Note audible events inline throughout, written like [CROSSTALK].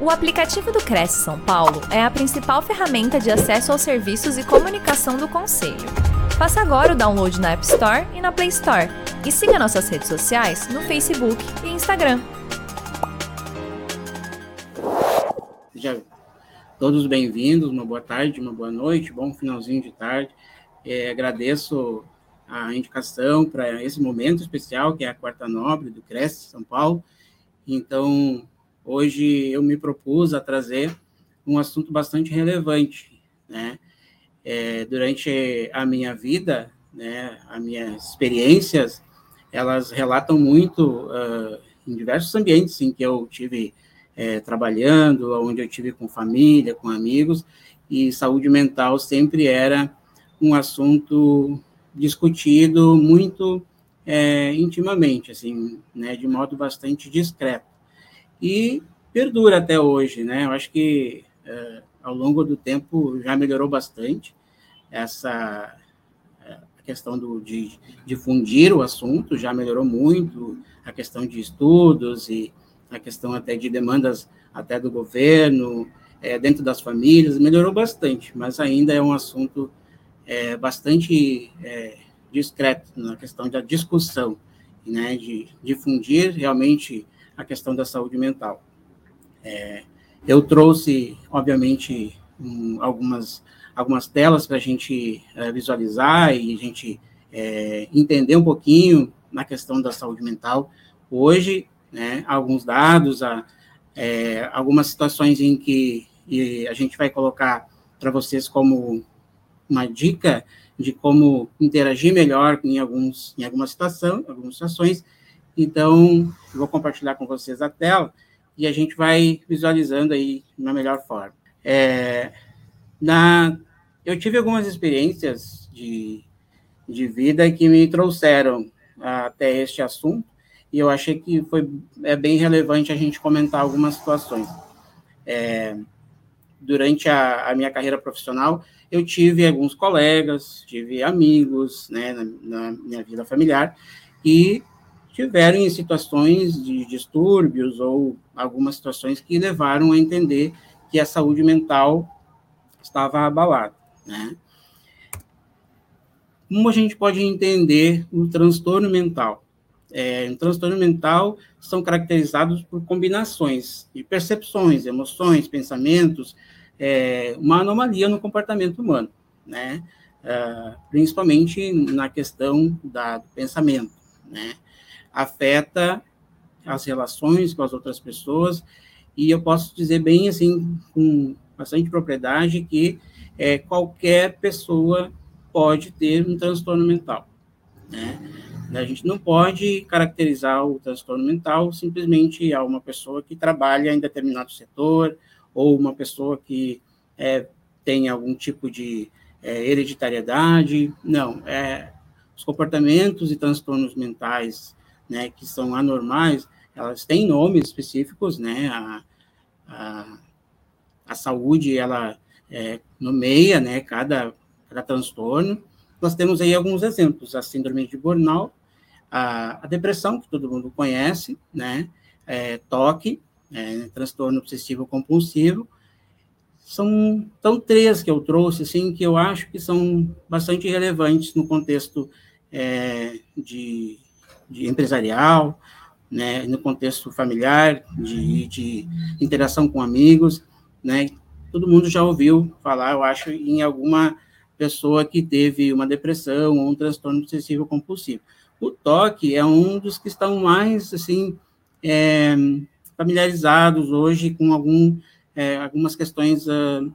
O aplicativo do Cresce São Paulo é a principal ferramenta de acesso aos serviços e comunicação do Conselho. Faça agora o download na App Store e na Play Store. E siga nossas redes sociais no Facebook e Instagram. Sejam todos bem-vindos, uma boa tarde, uma boa noite, bom finalzinho de tarde. É, agradeço a indicação para esse momento especial, que é a Quarta Nobre do Cresce São Paulo. Então, hoje eu me propus a trazer um assunto bastante relevante, né? É, durante a minha vida, né, as minhas experiências, elas relatam muito uh, em diversos ambientes em que eu tive é, trabalhando, onde eu tive com família, com amigos, e saúde mental sempre era um assunto discutido muito é, intimamente, assim, né, de modo bastante discreto e perdura até hoje, né? Eu acho que é, ao longo do tempo já melhorou bastante essa é, questão do, de difundir o assunto, já melhorou muito a questão de estudos e a questão até de demandas até do governo, é, dentro das famílias, melhorou bastante, mas ainda é um assunto é, bastante é, discreto na questão da discussão, né, de difundir realmente a questão da saúde mental. É, eu trouxe, obviamente, um, algumas, algumas telas para a gente é, visualizar e a gente é, entender um pouquinho na questão da saúde mental. Hoje, né, alguns dados, a, é, algumas situações em que a gente vai colocar para vocês como uma dica de como interagir melhor em alguns em alguma situação, algumas situações, então, vou compartilhar com vocês a tela e a gente vai visualizando aí na melhor forma. É, na, eu tive algumas experiências de, de vida que me trouxeram até este assunto e eu achei que foi é bem relevante a gente comentar algumas situações. É, durante a, a, minha carreira profissional, eu tive alguns colegas, tive amigos, né, na, na minha vida familiar, e tiveram em situações de distúrbios ou algumas situações que levaram a entender que a saúde mental estava abalada, né? Como a gente pode entender o transtorno mental? É, um transtorno mental são caracterizados por combinações de percepções, emoções, pensamentos, é, uma anomalia no comportamento humano, né? Uh, principalmente na questão da, do pensamento, né? Afeta as relações com as outras pessoas, e eu posso dizer bem assim, com bastante propriedade, que é, qualquer pessoa pode ter um transtorno mental. Né? A gente não pode caracterizar o transtorno mental simplesmente a uma pessoa que trabalha em determinado setor, ou uma pessoa que é, tem algum tipo de é, hereditariedade. Não, é, os comportamentos e transtornos mentais né, que são anormais, elas têm nomes específicos, né, a, a, a saúde, ela é, nomeia, né, cada, cada transtorno. Nós temos aí alguns exemplos, a síndrome de burnout, a, a depressão, que todo mundo conhece, né, é, toque, é, transtorno obsessivo compulsivo, são, são três que eu trouxe, assim, que eu acho que são bastante relevantes no contexto é, de, de empresarial, né, no contexto familiar, de, de interação com amigos, né, todo mundo já ouviu falar, eu acho, em alguma pessoa que teve uma depressão ou um transtorno obsessivo compulsivo. O toque é um dos que estão mais, assim, é, familiarizados hoje com algum, é, algumas questões uh,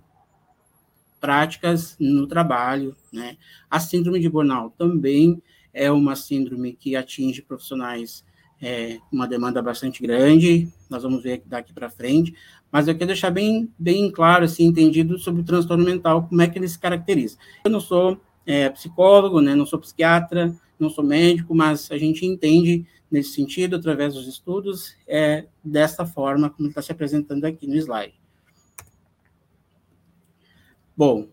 práticas no trabalho, né? A síndrome de burnout também é uma síndrome que atinge profissionais é, uma demanda bastante grande, nós vamos ver daqui para frente, mas eu quero deixar bem, bem claro, assim, entendido sobre o transtorno mental, como é que ele se caracteriza. Eu não sou é, psicólogo, né, não sou psiquiatra, não sou médico, mas a gente entende nesse sentido, através dos estudos, é dessa forma como está se apresentando aqui no slide. Bom,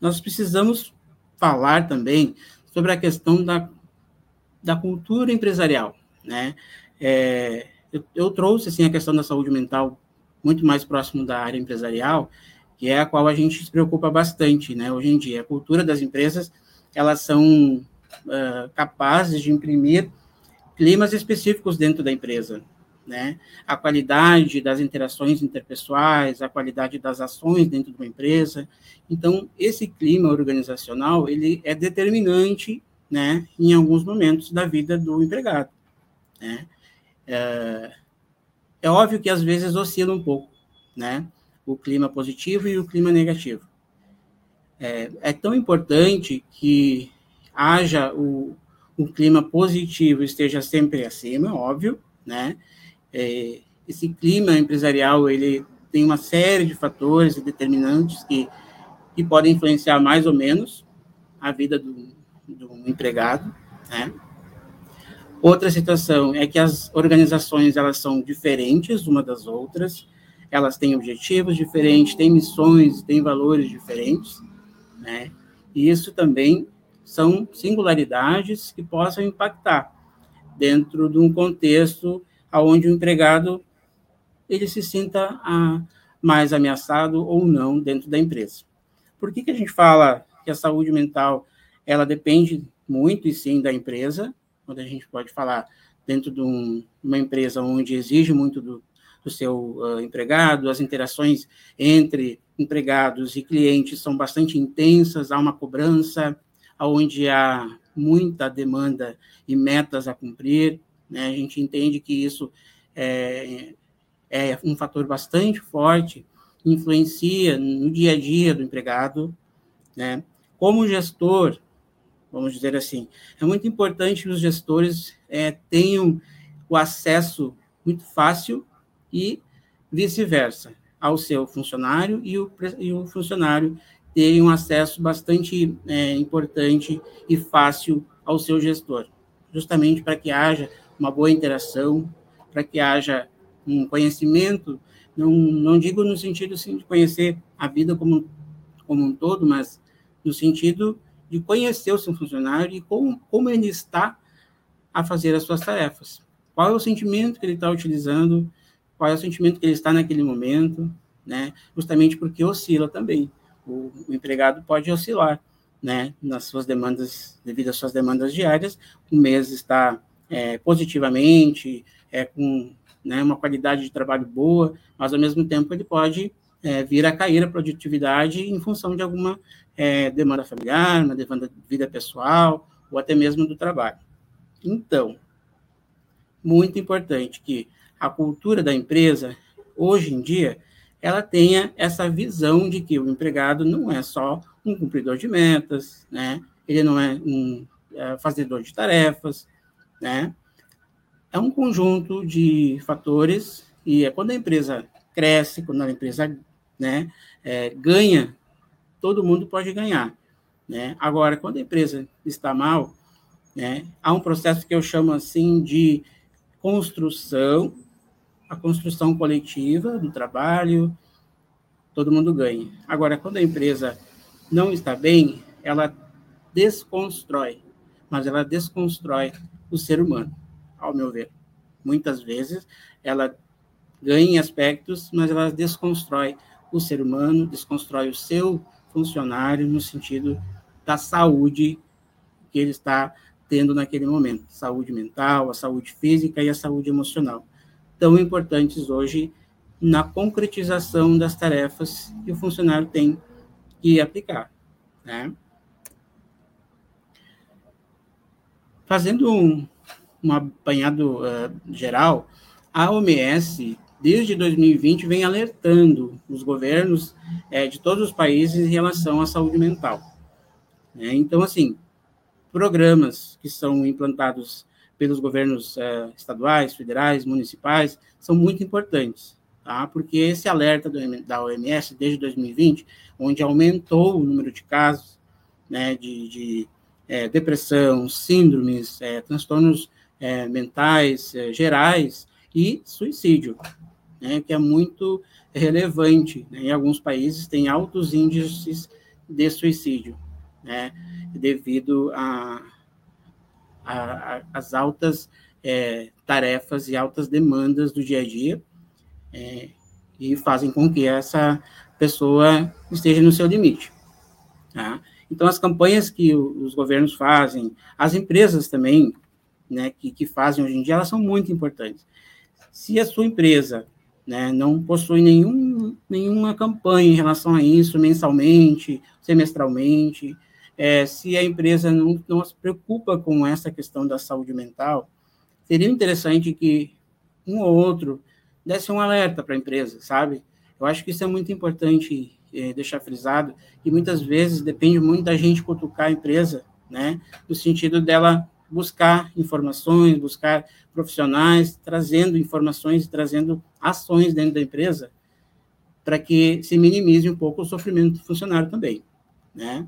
nós precisamos falar também sobre a questão da, da cultura empresarial, né? É, eu, eu, trouxe assim a questão da saúde mental muito mais próximo da área empresarial, que é a qual a gente se preocupa bastante, né? Hoje em dia, a cultura das empresas, elas são uh, capazes de imprimir climas específicos dentro da empresa, né? A qualidade das interações interpessoais, a qualidade das ações dentro de uma empresa. Então, esse clima organizacional, ele é determinante, né, em alguns momentos da vida do empregado, né? É, é óbvio que às vezes oscila um pouco, né? O clima positivo e o clima negativo. É, é tão importante que haja o, o clima positivo esteja sempre acima, óbvio, né? É, esse clima empresarial ele tem uma série de fatores e determinantes que, que podem influenciar mais ou menos a vida do, do empregado, né? Outra situação é que as organizações elas são diferentes uma das outras, elas têm objetivos diferentes, têm missões, têm valores diferentes, né? E isso também são singularidades que possam impactar dentro de um contexto onde o empregado ele se sinta a, mais ameaçado ou não dentro da empresa. Por que, que a gente fala que a saúde mental ela depende muito e sim da empresa, quando a gente pode falar dentro de um, uma empresa onde exige muito do, do seu uh, empregado, as interações entre empregados e clientes são bastante intensas, há uma cobrança, onde há muita demanda e metas a cumprir, né? a gente entende que isso é, é um fator bastante forte, influencia no dia a dia do empregado, né? Como gestor, vamos dizer assim. É muito importante que os gestores é, tenham o acesso muito fácil e vice-versa ao seu funcionário e o, e o funcionário tenha um acesso bastante é, importante e fácil ao seu gestor, justamente para que haja uma boa interação, para que haja um conhecimento, não, não digo no sentido assim, de conhecer a vida como, como um todo, mas no sentido de conhecer o seu funcionário e como, como ele está a fazer as suas tarefas. Qual é o sentimento que ele está utilizando, qual é o sentimento que ele está naquele momento, né? Justamente porque oscila também. O, o empregado pode oscilar, né? Nas suas demandas, devido às suas demandas diárias, o mês está é, positivamente, é, com né, uma qualidade de trabalho boa, mas ao mesmo tempo ele pode é, vir a cair a produtividade em função de alguma é, demanda familiar, uma demanda de vida pessoal, ou até mesmo do trabalho. Então, muito importante que a cultura da empresa, hoje em dia, ela tenha essa visão de que o empregado não é só um cumpridor de metas, né? ele não é um é, fazedor de tarefas, né? É um conjunto de fatores e é quando a empresa cresce, quando a empresa né, é, ganha todo mundo pode ganhar. Né? Agora, quando a empresa está mal, né, há um processo que eu chamo assim de construção, a construção coletiva do trabalho, todo mundo ganha. Agora, quando a empresa não está bem, ela desconstrói, mas ela desconstrói o ser humano, ao meu ver. Muitas vezes ela ganha aspectos, mas ela desconstrói o ser humano, desconstrói o seu funcionário no sentido da saúde que ele está tendo naquele momento, saúde mental, a saúde física e a saúde emocional, tão importantes hoje na concretização das tarefas que o funcionário tem que aplicar, né? Fazendo um, um apanhado uh, geral, a OMS desde 2020, vem alertando os governos é, de todos os países em relação à saúde mental. É, então, assim, programas que são implantados pelos governos é, estaduais, federais, municipais, são muito importantes, tá? porque esse alerta do, da OMS desde 2020, onde aumentou o número de casos né, de, de é, depressão, síndromes, é, transtornos é, mentais gerais e suicídio né, que é muito relevante. Né? Em alguns países tem altos índices de suicídio, né, devido a, a, a as altas é, tarefas e altas demandas do dia a dia. É, e fazem com que essa pessoa esteja no seu limite. Tá? Então, as campanhas que os governos fazem, as empresas também, né, que, que fazem hoje em dia, elas são muito importantes. Se a sua empresa né, não possui nenhum, nenhuma campanha em relação a isso, mensalmente, semestralmente, é, se a empresa não, não se preocupa com essa questão da saúde mental, seria interessante que um ou outro desse um alerta para a empresa, sabe? Eu acho que isso é muito importante é, deixar frisado, que muitas vezes depende muito da gente cutucar a empresa, né? No sentido dela buscar informações, buscar profissionais, trazendo informações, trazendo ações dentro da empresa, para que se minimize um pouco o sofrimento do funcionário também, né?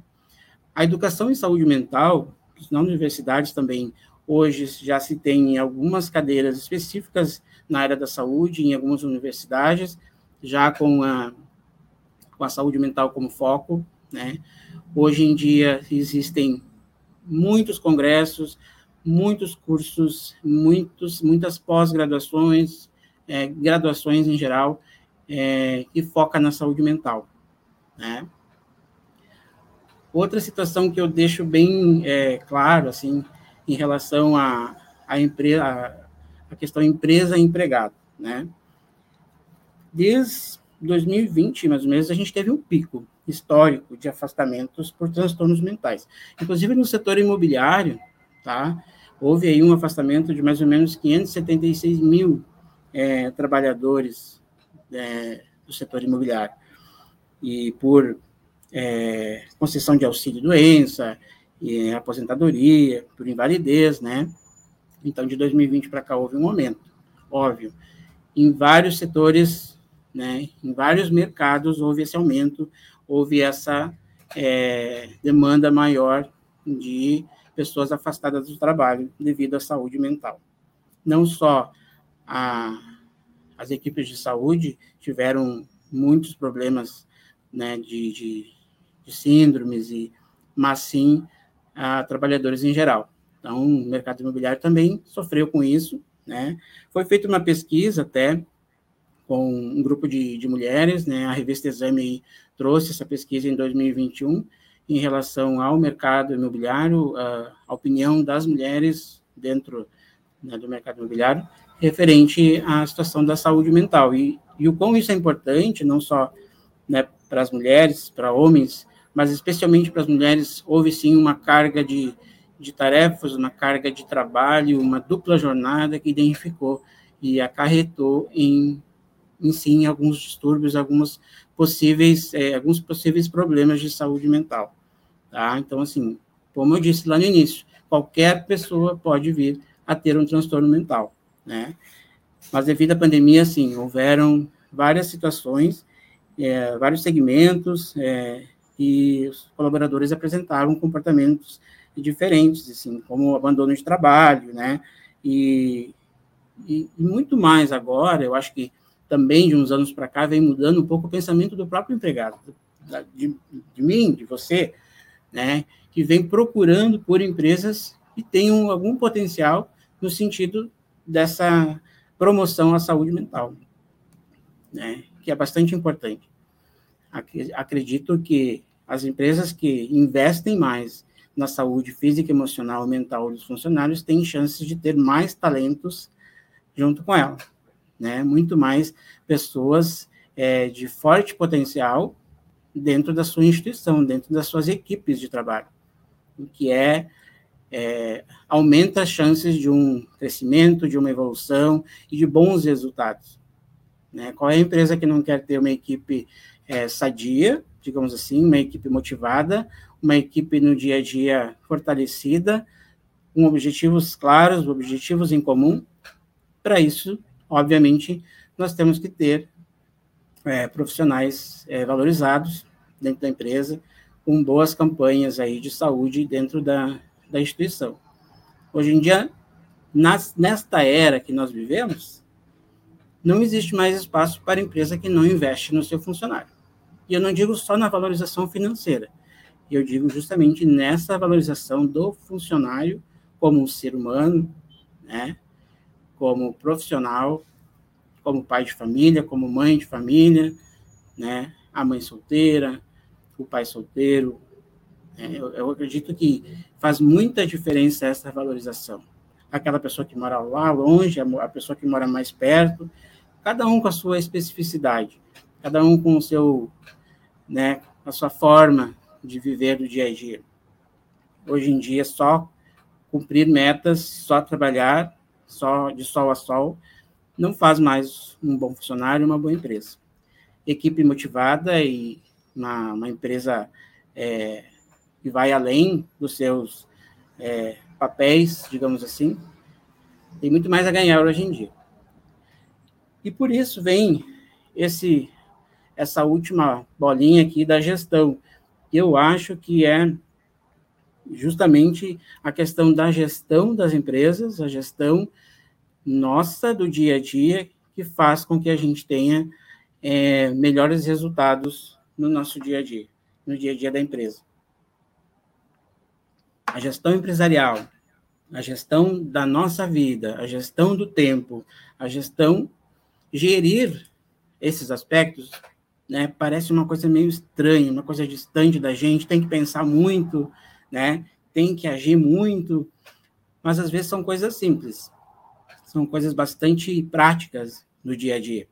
A educação em saúde mental, nas universidades também, hoje já se tem algumas cadeiras específicas na área da saúde, em algumas universidades, já com a, com a saúde mental como foco, né? Hoje em dia existem muitos congressos, muitos cursos, muitos, muitas pós-graduações, é, graduações em geral, é, que foca na saúde mental, né? Outra situação que eu deixo bem é, claro, assim, em relação à a, a, a questão empresa-empregado, né? Desde 2020, mais ou menos, a gente teve um pico histórico de afastamentos por transtornos mentais. Inclusive no setor imobiliário, tá? Houve aí um afastamento de mais ou menos 576 mil é, trabalhadores é, do setor imobiliário. E por é, concessão de auxílio-doença, e aposentadoria, por invalidez, né? Então, de 2020 para cá houve um aumento, óbvio. Em vários setores, né, em vários mercados houve esse aumento, houve essa é, demanda maior de pessoas afastadas do trabalho devido à saúde mental. Não só a, as equipes de saúde tiveram muitos problemas né, de, de de síndromes, e, mas sim a trabalhadores em geral. Então, o mercado imobiliário também sofreu com isso. Né? Foi feita uma pesquisa até com um grupo de, de mulheres, né? a revista Exame trouxe essa pesquisa em 2021 em relação ao mercado imobiliário, a, opinião das mulheres dentro né, do mercado imobiliário, referente à situação da saúde mental. E, e o quão isso é importante, não só né, para as mulheres, para homens, mas especialmente para as mulheres, houve sim uma carga de, de tarefas, uma carga de trabalho, uma dupla jornada que identificou e acarretou em, em sim alguns distúrbios, alguns possíveis, é, alguns possíveis problemas de saúde mental. Tá? Então, assim, como eu disse lá no início, qualquer pessoa pode vir a ter um transtorno mental, né? Mas devido à pandemia, sim, houveram várias situações, é, vários segmentos, é, e os colaboradores apresentaram comportamentos diferentes, assim, como abandono de trabalho, né, e, e, e muito mais agora, eu acho que também de uns anos para cá vem mudando um pouco o pensamento do próprio empregado, de, de mim, de você, né, que vem procurando por empresas que tenham algum potencial no sentido dessa promoção à saúde mental, né, que é bastante importante. Acredito que as empresas que investem mais na saúde física, emocional e mental dos funcionários têm chances de ter mais talentos junto com ela, né? Muito mais pessoas é, de forte potencial dentro da sua instituição, dentro das suas equipes de trabalho, o que é, é aumenta as chances de um crescimento, de uma evolução e de bons resultados. Né? Qual é a empresa que não quer ter uma equipe é, sadia, digamos assim, uma equipe motivada, uma equipe no dia a dia fortalecida, com objetivos claros, objetivos em comum. Para isso, obviamente, nós temos que ter é, profissionais é, valorizados dentro da empresa, com boas campanhas aí de saúde dentro da, da instituição. Hoje em dia, nas, nesta era que nós vivemos, não existe mais espaço para empresa que não investe no seu funcionário. E eu não digo só na valorização financeira, eu digo justamente nessa valorização do funcionário como um ser humano, né, como profissional, como pai de família, como mãe de família, né? A mãe solteira, o pai solteiro. É, eu, eu acredito que faz muita diferença essa valorização. Aquela pessoa que mora lá longe, a pessoa que mora mais perto, cada um com a sua especificidade, cada um com o seu, né, a sua forma de viver do dia a dia. Hoje em dia, só cumprir metas, só trabalhar, só de sol a sol, não faz mais um bom funcionário, uma boa empresa. Equipe motivada e uma, uma empresa é, que vai além dos seus é, papéis, digamos assim, tem muito mais a ganhar hoje em dia. E por isso vem esse essa última bolinha aqui da gestão. Eu acho que é justamente a questão da gestão das empresas, a gestão nossa do dia a dia, que faz com que a gente tenha é, melhores resultados no nosso dia a dia, no dia a dia da empresa. A gestão empresarial, a gestão da nossa vida, a gestão do tempo, a gestão gerir esses aspectos, né, parece uma coisa meio estranha, uma coisa distante da gente, tem que pensar muito, né, tem que agir muito, mas às vezes são coisas simples são coisas bastante práticas no dia a dia.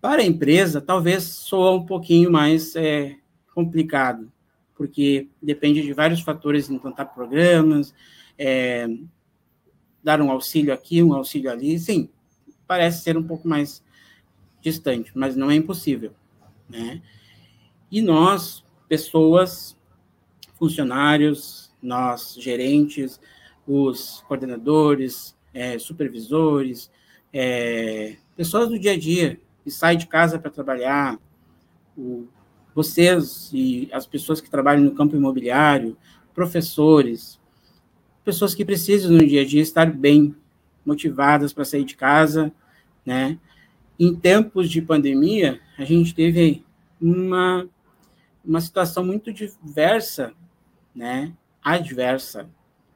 Para a empresa, talvez soa um pouquinho mais é, complicado, porque depende de vários fatores, implantar programas, é, dar um auxílio aqui, um auxílio ali, sim, parece ser um pouco mais distante, mas não é impossível, né? E nós, pessoas, funcionários, nós, gerentes, os coordenadores, é, supervisores, é, pessoas do dia a dia que saem de casa para trabalhar, o, vocês e as pessoas que trabalham no campo imobiliário, professores, pessoas que precisam no dia a dia estar bem motivadas para sair de casa, né? Em tempos de pandemia, a gente teve uma, uma situação muito diversa, né? Adversa,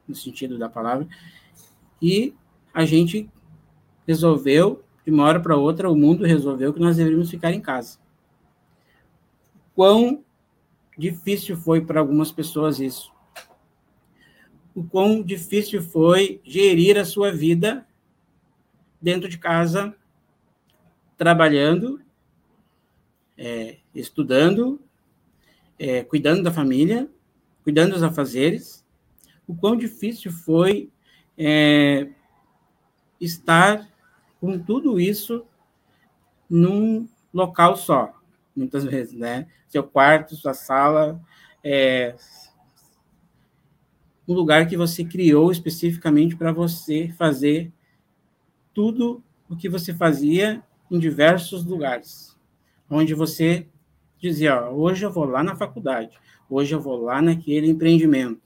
no sentido da palavra, e a gente resolveu, de uma hora para outra, o mundo resolveu que nós deveríamos ficar em casa. Quão difícil foi para algumas pessoas isso. O quão difícil foi gerir a sua vida dentro de casa, trabalhando, é, estudando, é, cuidando da família, cuidando dos afazeres. O quão difícil foi é, estar com tudo isso num local só, muitas vezes, né? Seu quarto, sua sala, é um lugar que você criou especificamente para você fazer tudo o que você fazia em diversos lugares, onde você dizia, ó, hoje eu vou lá na faculdade, hoje eu vou lá naquele empreendimento,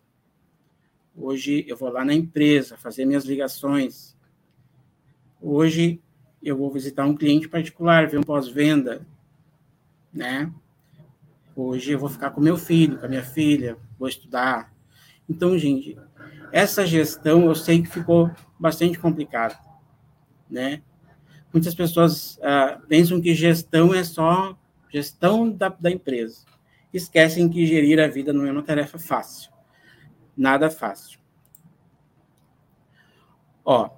hoje eu vou lá na empresa fazer minhas ligações, Hoje eu vou visitar um cliente particular, ver um pós-venda, né? Hoje eu vou ficar com meu filho, com a minha filha, vou estudar. Então, gente, essa gestão eu sei que ficou bastante complicada, né? Muitas pessoas ah, pensam que gestão é só gestão da, da empresa. Esquecem que gerir a vida não é uma tarefa fácil. Nada fácil. Ó,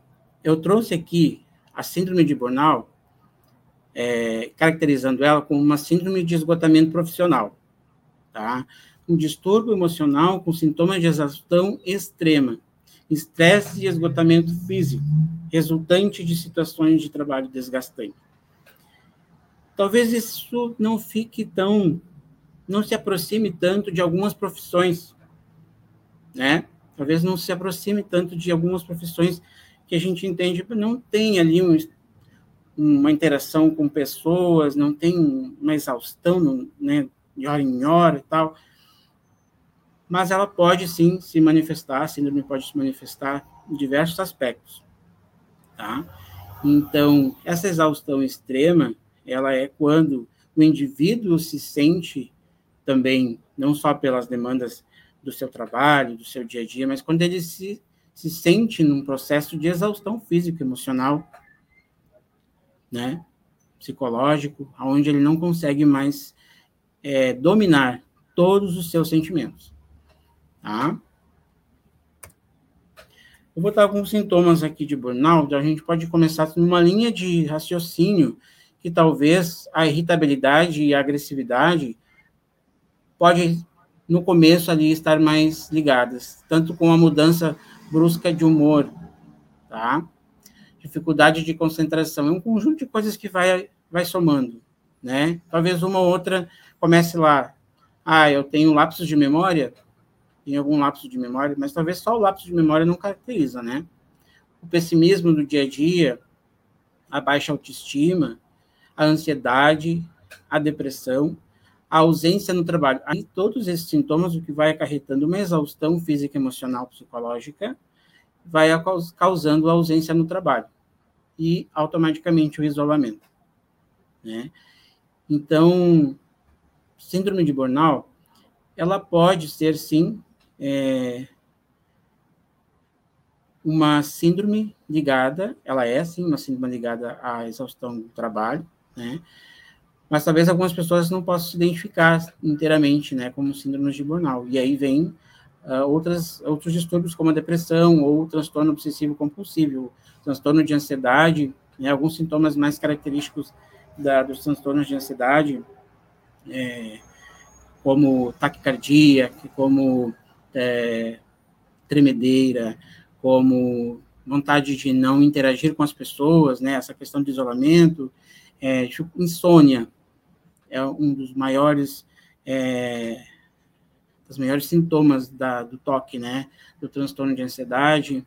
eu trouxe aqui a síndrome de burnout, é, caracterizando ela como uma síndrome de esgotamento profissional, tá? Um distúrbio emocional com sintomas de exaustão extrema, estresse e esgotamento físico, resultante de situações de trabalho desgastante. Talvez isso não fique tão, não se aproxime tanto de algumas profissões, né? Talvez não se aproxime tanto de algumas profissões que a gente entende não tem ali um, uma interação com pessoas, não tem uma exaustão, né, de hora em hora e tal, mas ela pode sim se manifestar, a síndrome pode se manifestar em diversos aspectos, tá? Então, essa exaustão extrema, ela é quando o indivíduo se sente também, não só pelas demandas do seu trabalho, do seu dia a dia, mas quando ele se se sente num processo de exaustão física emocional, né, psicológico, onde ele não consegue mais é, dominar todos os seus sentimentos, tá? Eu vou dar alguns sintomas aqui de burnout, a gente pode começar numa linha de raciocínio que talvez a irritabilidade e a agressividade pode no começo ali estar mais ligadas, tanto com a mudança brusca de humor, tá? Dificuldade de concentração, é um conjunto de coisas que vai vai somando, né? Talvez uma ou outra comece lá, ah, eu tenho lapsos de memória, tem algum lapso de memória, mas talvez só o lapso de memória não caracteriza, né? O pessimismo do dia a dia, a baixa autoestima, a ansiedade, a depressão, a ausência no trabalho. Aí todos esses sintomas, o que vai acarretando uma exaustão física, emocional, psicológica, vai causando a ausência no trabalho e automaticamente o isolamento, né? Então, síndrome de burnout, ela pode ser sim é, uma síndrome ligada, ela é sim uma síndrome ligada à exaustão do trabalho, né? Mas talvez algumas pessoas não possam se identificar inteiramente, né, como síndrome de burnout. E aí vem uh, outras, outros distúrbios como a depressão ou transtorno obsessivo compulsivo, transtorno de ansiedade, né, alguns sintomas mais característicos da, dos transtornos de ansiedade, é, como taquicardia, como é, tremedeira, como vontade de não interagir com as pessoas, né, essa questão de isolamento, é, insônia é um dos maiores é, maiores sintomas da, do toque, né, do transtorno de ansiedade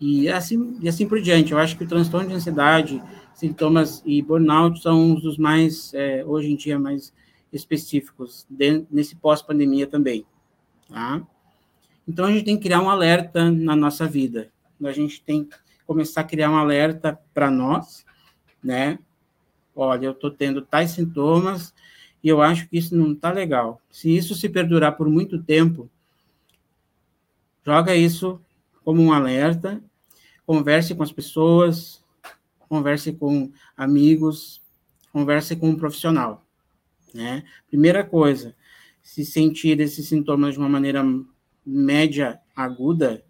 e assim e assim por diante. Eu acho que o transtorno de ansiedade, sintomas e burnout são os dos mais é, hoje em dia mais específicos de, nesse pós-pandemia também, tá? Então, a gente tem que criar um alerta na nossa vida. A gente tem que começar a criar um alerta para nós, né? Olha, eu estou tendo tais sintomas e eu acho que isso não está legal. Se isso se perdurar por muito tempo, joga isso como um alerta, converse com as pessoas, converse com amigos, converse com um profissional, né? Primeira coisa, se sentir esses sintomas de uma maneira média aguda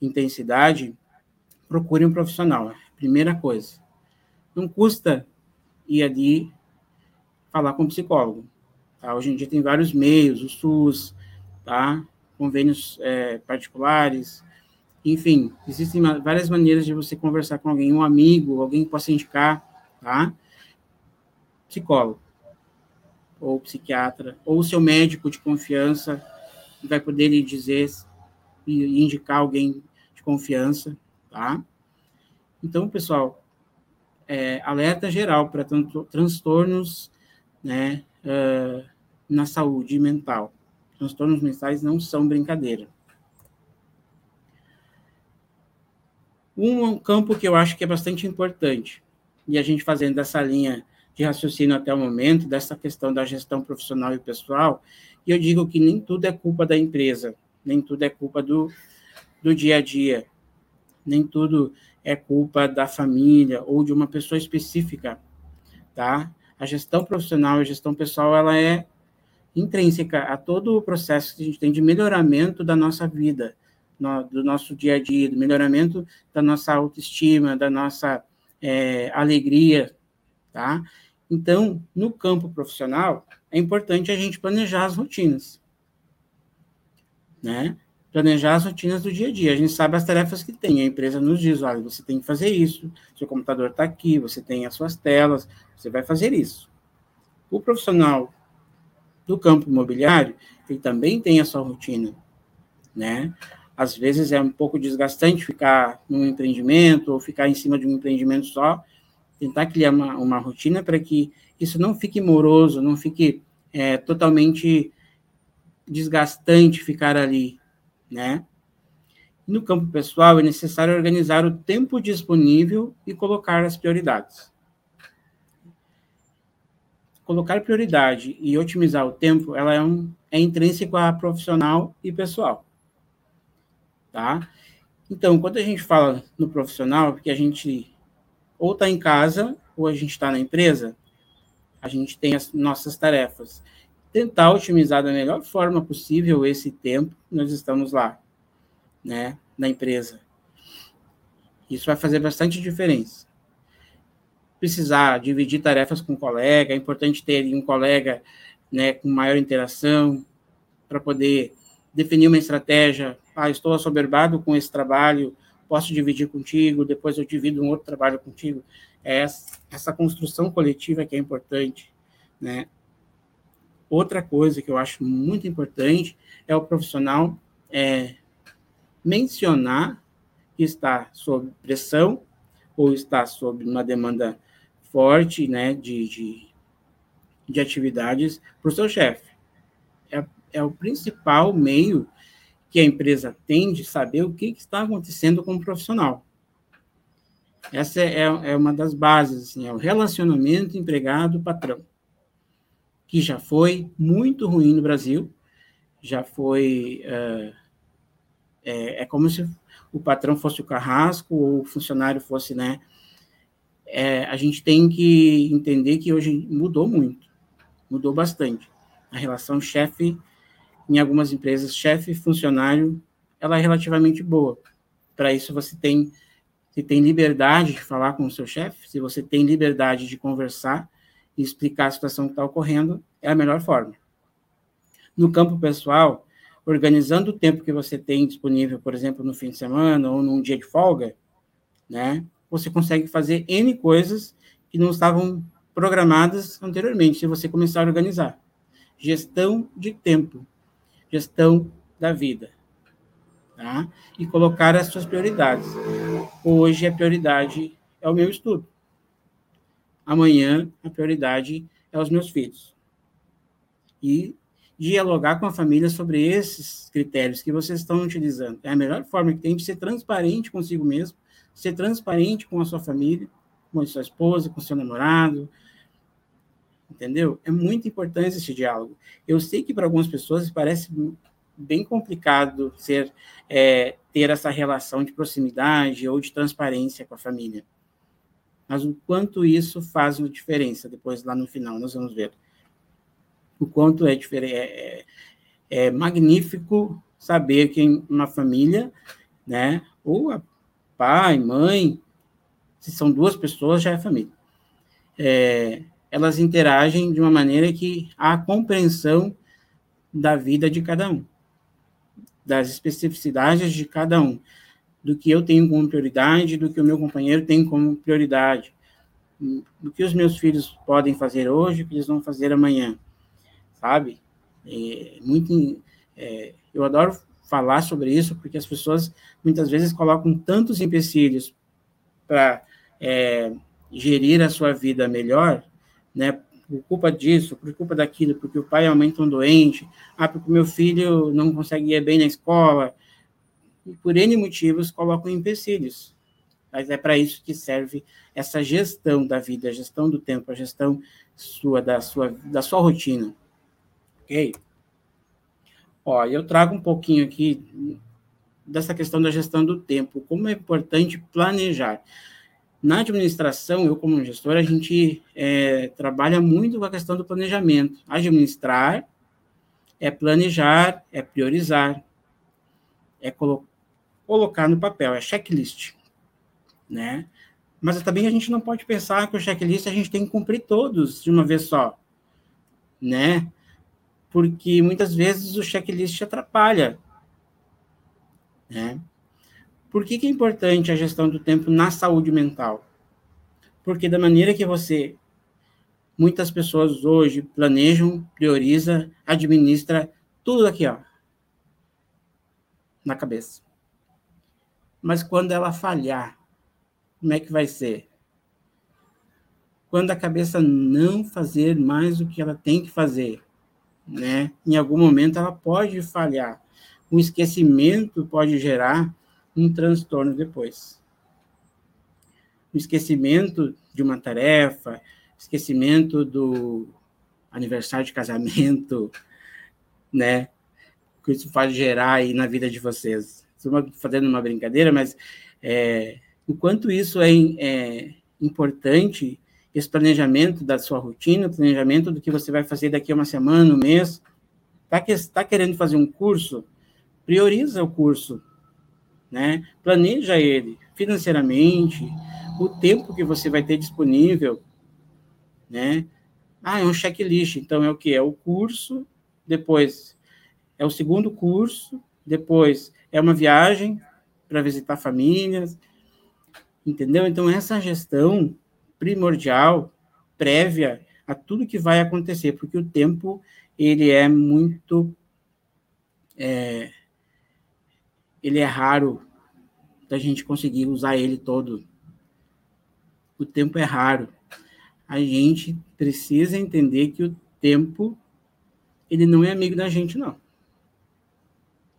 intensidade, procure um profissional. Primeira coisa. Não custa ir ali falar com um psicólogo. Tá? Hoje em dia tem vários meios, o SUS, tá? convênios é, particulares, enfim, existem várias maneiras de você conversar com alguém, um amigo, alguém que possa indicar, tá? Psicólogo, ou psiquiatra, ou o seu médico de confiança, vai poder lhe dizer e indicar alguém de confiança, tá? Então, pessoal, é, alerta geral para transtornos, né, uh, na saúde mental. Transtornos mentais não são brincadeira. Um campo que eu acho que é bastante importante, e a gente fazendo essa linha de raciocínio até o momento, dessa questão da gestão profissional e pessoal, e eu digo que nem tudo é culpa da empresa, nem tudo é culpa do, do dia a dia, nem tudo é culpa da família ou de uma pessoa específica, tá? A gestão profissional e a gestão pessoal, ela é intrínseca a todo o processo que a gente tem de melhoramento da nossa vida, no, do nosso dia a dia, do melhoramento da nossa autoestima, da nossa é, alegria, tá? Então, no campo profissional, é importante a gente planejar as rotinas, né? Planejar as rotinas do dia a dia. A gente sabe as tarefas que tem. A empresa nos diz, olha, você tem que fazer isso, seu computador está aqui, você tem as suas telas, você vai fazer isso. O profissional do campo imobiliário, ele também tem a sua rotina, né? Às vezes é um pouco desgastante ficar num empreendimento ou ficar em cima de um empreendimento só, tentar criar uma, uma rotina para que isso não fique moroso, não fique é, totalmente desgastante ficar ali, né? No campo pessoal, é necessário organizar o tempo disponível e colocar as prioridades. Colocar prioridade e otimizar o tempo, ela é, um, é intrínseco a profissional e pessoal, tá? Então, quando a gente fala no profissional, porque a gente ou está em casa ou a gente está na empresa, a gente tem as nossas tarefas. Tentar otimizar da melhor forma possível esse tempo que nós estamos lá, né, na empresa. Isso vai fazer bastante diferença. Precisar dividir tarefas com um colega, é importante ter um colega né, com maior interação, para poder definir uma estratégia. Ah, estou assoberbado com esse trabalho, posso dividir contigo, depois eu divido um outro trabalho contigo. É essa, essa construção coletiva que é importante, né? Outra coisa que eu acho muito importante é o profissional é, mencionar que está sob pressão ou está sob uma demanda forte né, de, de, de atividades para o seu chefe. É, é o principal meio que a empresa tem de saber o que, que está acontecendo com o profissional. Essa é, é uma das bases, assim, é o relacionamento empregado-patrão, que já foi muito ruim no Brasil, já foi. É, é, como se o patrão fosse o carrasco ou o funcionário fosse, né? É, a gente tem que entender que hoje mudou muito, mudou bastante. A relação chefe, em algumas empresas, chefe-funcionário, ela é relativamente boa. Para isso, você tem se tem liberdade de falar com o seu chefe, se você tem liberdade de conversar e explicar a situação que está ocorrendo, é a melhor forma. No campo pessoal, organizando o tempo que você tem disponível, por exemplo, no fim de semana ou num dia de folga, né, você consegue fazer N coisas que não estavam programadas anteriormente, se você começar a organizar. Gestão de tempo, gestão da vida tá? e colocar as suas prioridades. Hoje a prioridade é o meu estudo. Amanhã a prioridade é os meus filhos. E dialogar com a família sobre esses critérios que vocês estão utilizando. É a melhor forma que tem de ser transparente consigo mesmo, ser transparente com a sua família, com a sua esposa, com o seu namorado. Entendeu? É muito importante esse diálogo. Eu sei que para algumas pessoas parece bem complicado ser é, ter essa relação de proximidade ou de transparência com a família. Mas o quanto isso faz uma diferença, depois lá no final nós vamos ver. O quanto é, é, é, é magnífico saber que uma família, né, ou a pai, mãe, se são duas pessoas, já é família. É, elas interagem de uma maneira que há compreensão da vida de cada um das especificidades de cada um, do que eu tenho como prioridade, do que o meu companheiro tem como prioridade, do que os meus filhos podem fazer hoje, o que eles vão fazer amanhã, sabe? É, muito, é, eu adoro falar sobre isso porque as pessoas muitas vezes colocam tantos empecilhos para é, gerir a sua vida melhor, né? por culpa disso, por culpa daquilo, porque o pai aumenta um doente, ah, porque o meu filho não consegue ir bem na escola, e por N motivos colocam empecilhos. Mas é para isso que serve essa gestão da vida, a gestão do tempo, a gestão sua da sua da sua rotina. OK? Ó, eu trago um pouquinho aqui dessa questão da gestão do tempo, como é importante planejar. Na administração, eu como gestor, a gente é, trabalha muito com a questão do planejamento. Administrar é planejar, é priorizar, é colo colocar no papel, é checklist, né? Mas também a gente não pode pensar que o checklist a gente tem que cumprir todos de uma vez só, né? Porque muitas vezes o checklist atrapalha, né? Por que, que é importante a gestão do tempo na saúde mental? Porque da maneira que você muitas pessoas hoje planejam, prioriza, administra tudo aqui, ó, na cabeça. Mas quando ela falhar, como é que vai ser? Quando a cabeça não fazer mais o que ela tem que fazer, né? Em algum momento ela pode falhar. O esquecimento pode gerar um transtorno depois. O esquecimento de uma tarefa, esquecimento do aniversário de casamento, [LAUGHS] né? Que isso pode gerar aí na vida de vocês. Fazendo uma brincadeira, mas é, o quanto isso é, é importante esse planejamento da sua rotina, planejamento do que você vai fazer daqui a uma semana, um mês. Está que, tá querendo fazer um curso? Prioriza o curso, né? Planeja ele financeiramente, o tempo que você vai ter disponível, né? Ah, é um checklist, então é o que? É o curso, depois é o segundo curso, depois é uma viagem para visitar famílias, entendeu? Então, essa gestão primordial, prévia a tudo que vai acontecer, porque o tempo, ele é muito... É, ele é raro da gente conseguir usar ele todo. O tempo é raro. A gente precisa entender que o tempo, ele não é amigo da gente, não.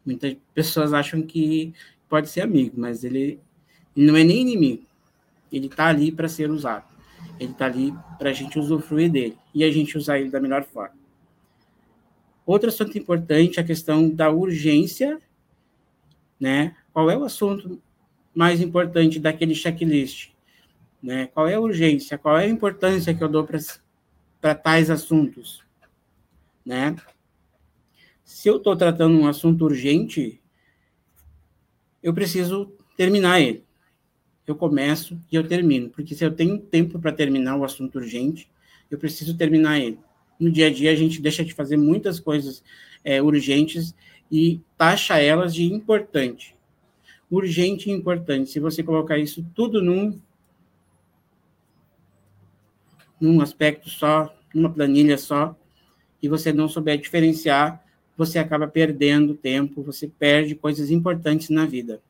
Muitas pessoas acham que pode ser amigo, mas ele, não é nem inimigo. Ele está ali para ser usado. Ele está ali para a gente usufruir dele e a gente usar ele da melhor forma. Outro assunto importante é a questão da urgência, né? Qual é o assunto mais importante daquele checklist? Né? Qual é a urgência? Qual é a importância que eu dou para tais assuntos? Né? Se eu estou tratando um assunto urgente, eu preciso terminar ele eu começo e eu termino. Porque se eu tenho tempo para terminar o assunto urgente, eu preciso terminar ele. No dia a dia, a gente deixa de fazer muitas coisas é, urgentes e taxa elas de importante. Urgente e importante. Se você colocar isso tudo num, num aspecto só, numa planilha só, e você não souber diferenciar, você acaba perdendo tempo, você perde coisas importantes na vida.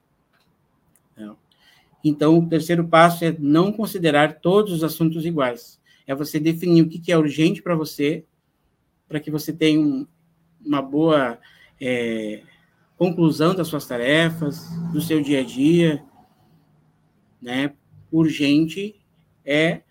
Então, o terceiro passo é não considerar todos os assuntos iguais. É você definir o que é urgente para você, para que você tenha um, uma boa é, conclusão das suas tarefas, do seu dia a dia. Né? Urgente é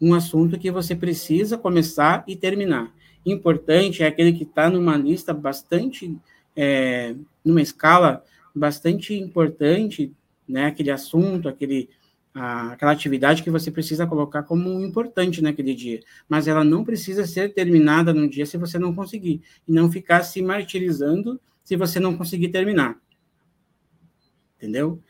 um assunto que você precisa começar e terminar. Importante é aquele que está numa lista bastante, é, numa escala bastante importante né, aquele assunto, aquele, a, aquela atividade que você precisa colocar como importante naquele dia. Mas ela não precisa ser terminada no dia se você não conseguir. E não ficar se martirizando se você não conseguir terminar. Entendeu?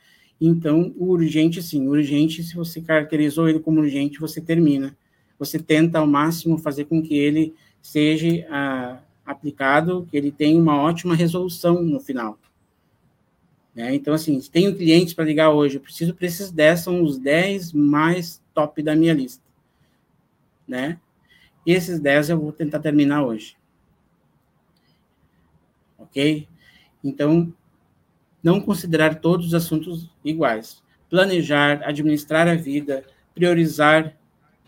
Então, o urgente, sim, o urgente, se você caracterizou ele como urgente, você termina. Você tenta ao máximo fazer com que ele seja ah, aplicado, que ele tenha uma ótima resolução no final. Né? Então, assim, tenho clientes para ligar hoje, eu preciso para esses 10, são os 10 mais top da minha lista. Né? E esses 10 eu vou tentar terminar hoje. Ok? Então, não considerar todos os assuntos iguais. Planejar, administrar a vida, priorizar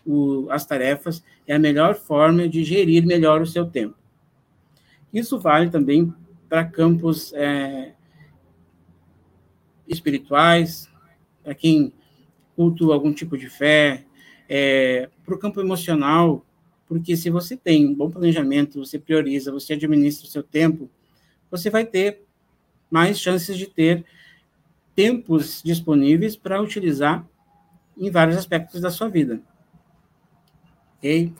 o, as tarefas é a melhor forma de gerir melhor o seu tempo. Isso vale também para campos é, espirituais, para quem cultua algum tipo de fé, é, para o campo emocional, porque se você tem um bom planejamento, você prioriza, você administra o seu tempo, você vai ter mais chances de ter tempos disponíveis para utilizar em vários aspectos da sua vida. Ok?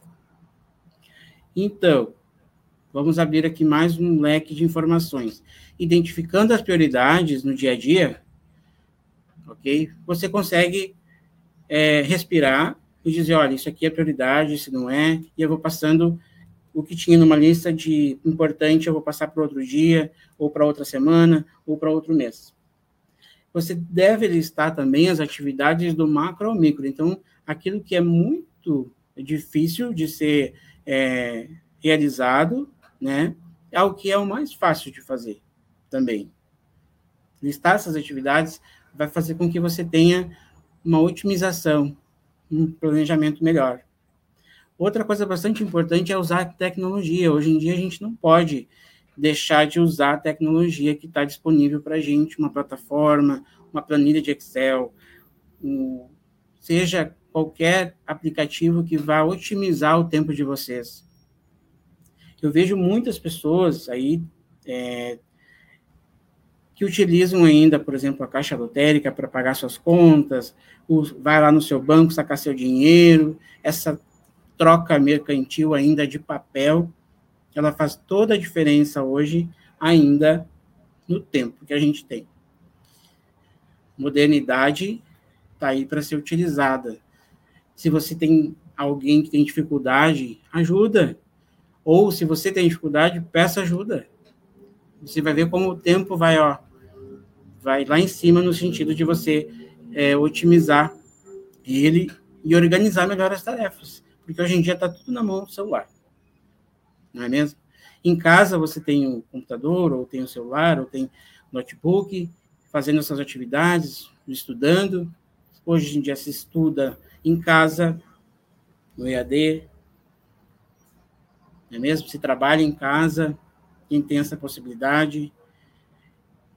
Então, vamos abrir aqui mais um leque de informações. Identificando as prioridades no dia a dia, ok? Você consegue é, respirar e dizer, olha, isso aqui é prioridade, isso não é, e eu vou passando o que tinha numa lista de importante, eu vou passar para outro dia, ou para outra semana, ou para outro mês. Você deve listar também as atividades do macro ao micro. Então, aquilo que é muito difícil de ser é, realizado, né, é o que é o mais fácil de fazer também. Listar essas atividades vai fazer com que você tenha uma otimização, um planejamento melhor. Outra coisa bastante importante é usar tecnologia. Hoje em dia a gente não pode deixar de usar a tecnologia que está disponível para a gente, uma plataforma, uma planilha de Excel, um, seja qualquer aplicativo que vá otimizar o tempo de vocês. Eu vejo muitas pessoas aí é, que utilizam ainda, por exemplo, a caixa lotérica para pagar suas contas, vai lá no seu banco sacar seu dinheiro, essa troca mercantil ainda de papel, ela faz toda a diferença hoje, ainda no tempo que a gente tem. Modernidade está aí para ser utilizada. Se você tem alguém que tem dificuldade, ajuda. Ou se você tem dificuldade, peça ajuda. Você vai ver como o tempo vai, ó, vai lá em cima no sentido de você é, otimizar ele e organizar melhor as tarefas. Porque hoje em dia está tudo na mão do celular. Não é mesmo? Em casa você tem o um computador, ou tem o um celular, ou tem notebook, fazendo essas atividades, estudando. Hoje em dia se estuda em casa, no EAD, é mesmo? Se trabalha em casa, quem tem essa possibilidade,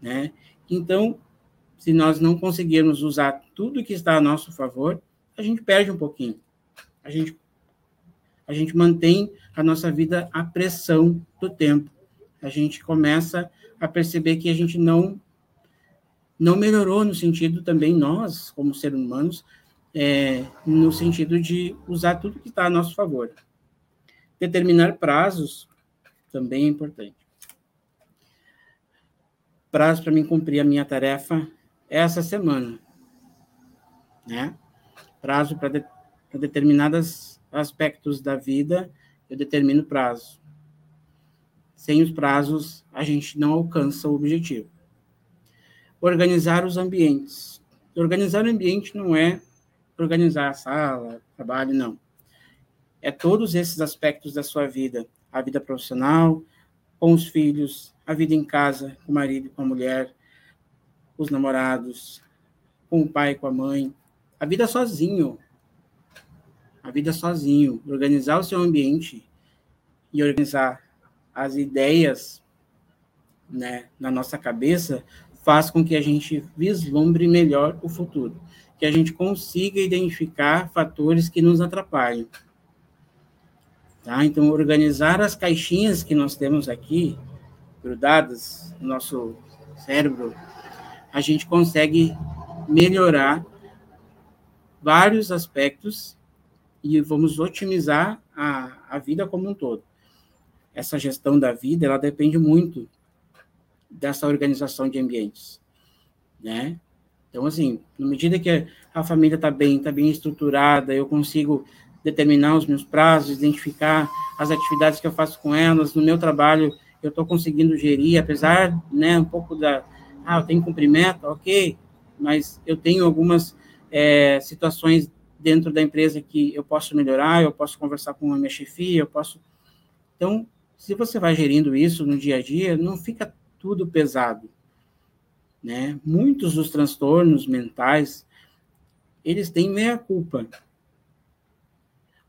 né? Então, se nós não conseguirmos usar tudo que está a nosso favor, a gente perde um pouquinho. A gente a gente mantém a nossa vida à pressão do tempo. A gente começa a perceber que a gente não não melhorou no sentido também nós, como seres humanos, é, no sentido de usar tudo que está a nosso favor. Determinar prazos também é importante. Prazo para mim cumprir a minha tarefa essa semana, né? Prazo para de, determinados aspectos da vida, eu determino prazo. Sem os prazos, a gente não alcança o objetivo. Organizar os ambientes. Organizar o ambiente não é organizar a sala, trabalho, não. É todos esses aspectos da sua vida, a vida profissional, com os filhos, a vida em casa, com o marido, com a mulher, os namorados, com o pai, com a mãe, a vida sozinho. A vida sozinho, organizar o seu ambiente e organizar as ideias né, na nossa cabeça faz com que a gente vislumbre melhor o futuro que a gente consiga identificar fatores que nos atrapalham. Tá? Então, organizar as caixinhas que nós temos aqui, grudadas no nosso cérebro, a gente consegue melhorar vários aspectos e vamos otimizar a, a vida como um todo. Essa gestão da vida, ela depende muito dessa organização de ambientes, né? Então, assim, na medida que a família está bem, está bem estruturada, eu consigo determinar os meus prazos, identificar as atividades que eu faço com elas, no meu trabalho eu estou conseguindo gerir, apesar, né, um pouco da, ah, eu tenho cumprimento, ok, mas eu tenho algumas é, situações dentro da empresa que eu posso melhorar, eu posso conversar com a minha chefia, eu posso... Então, se você vai gerindo isso no dia a dia, não fica tudo pesado, né? Muitos dos transtornos mentais, eles têm meia culpa.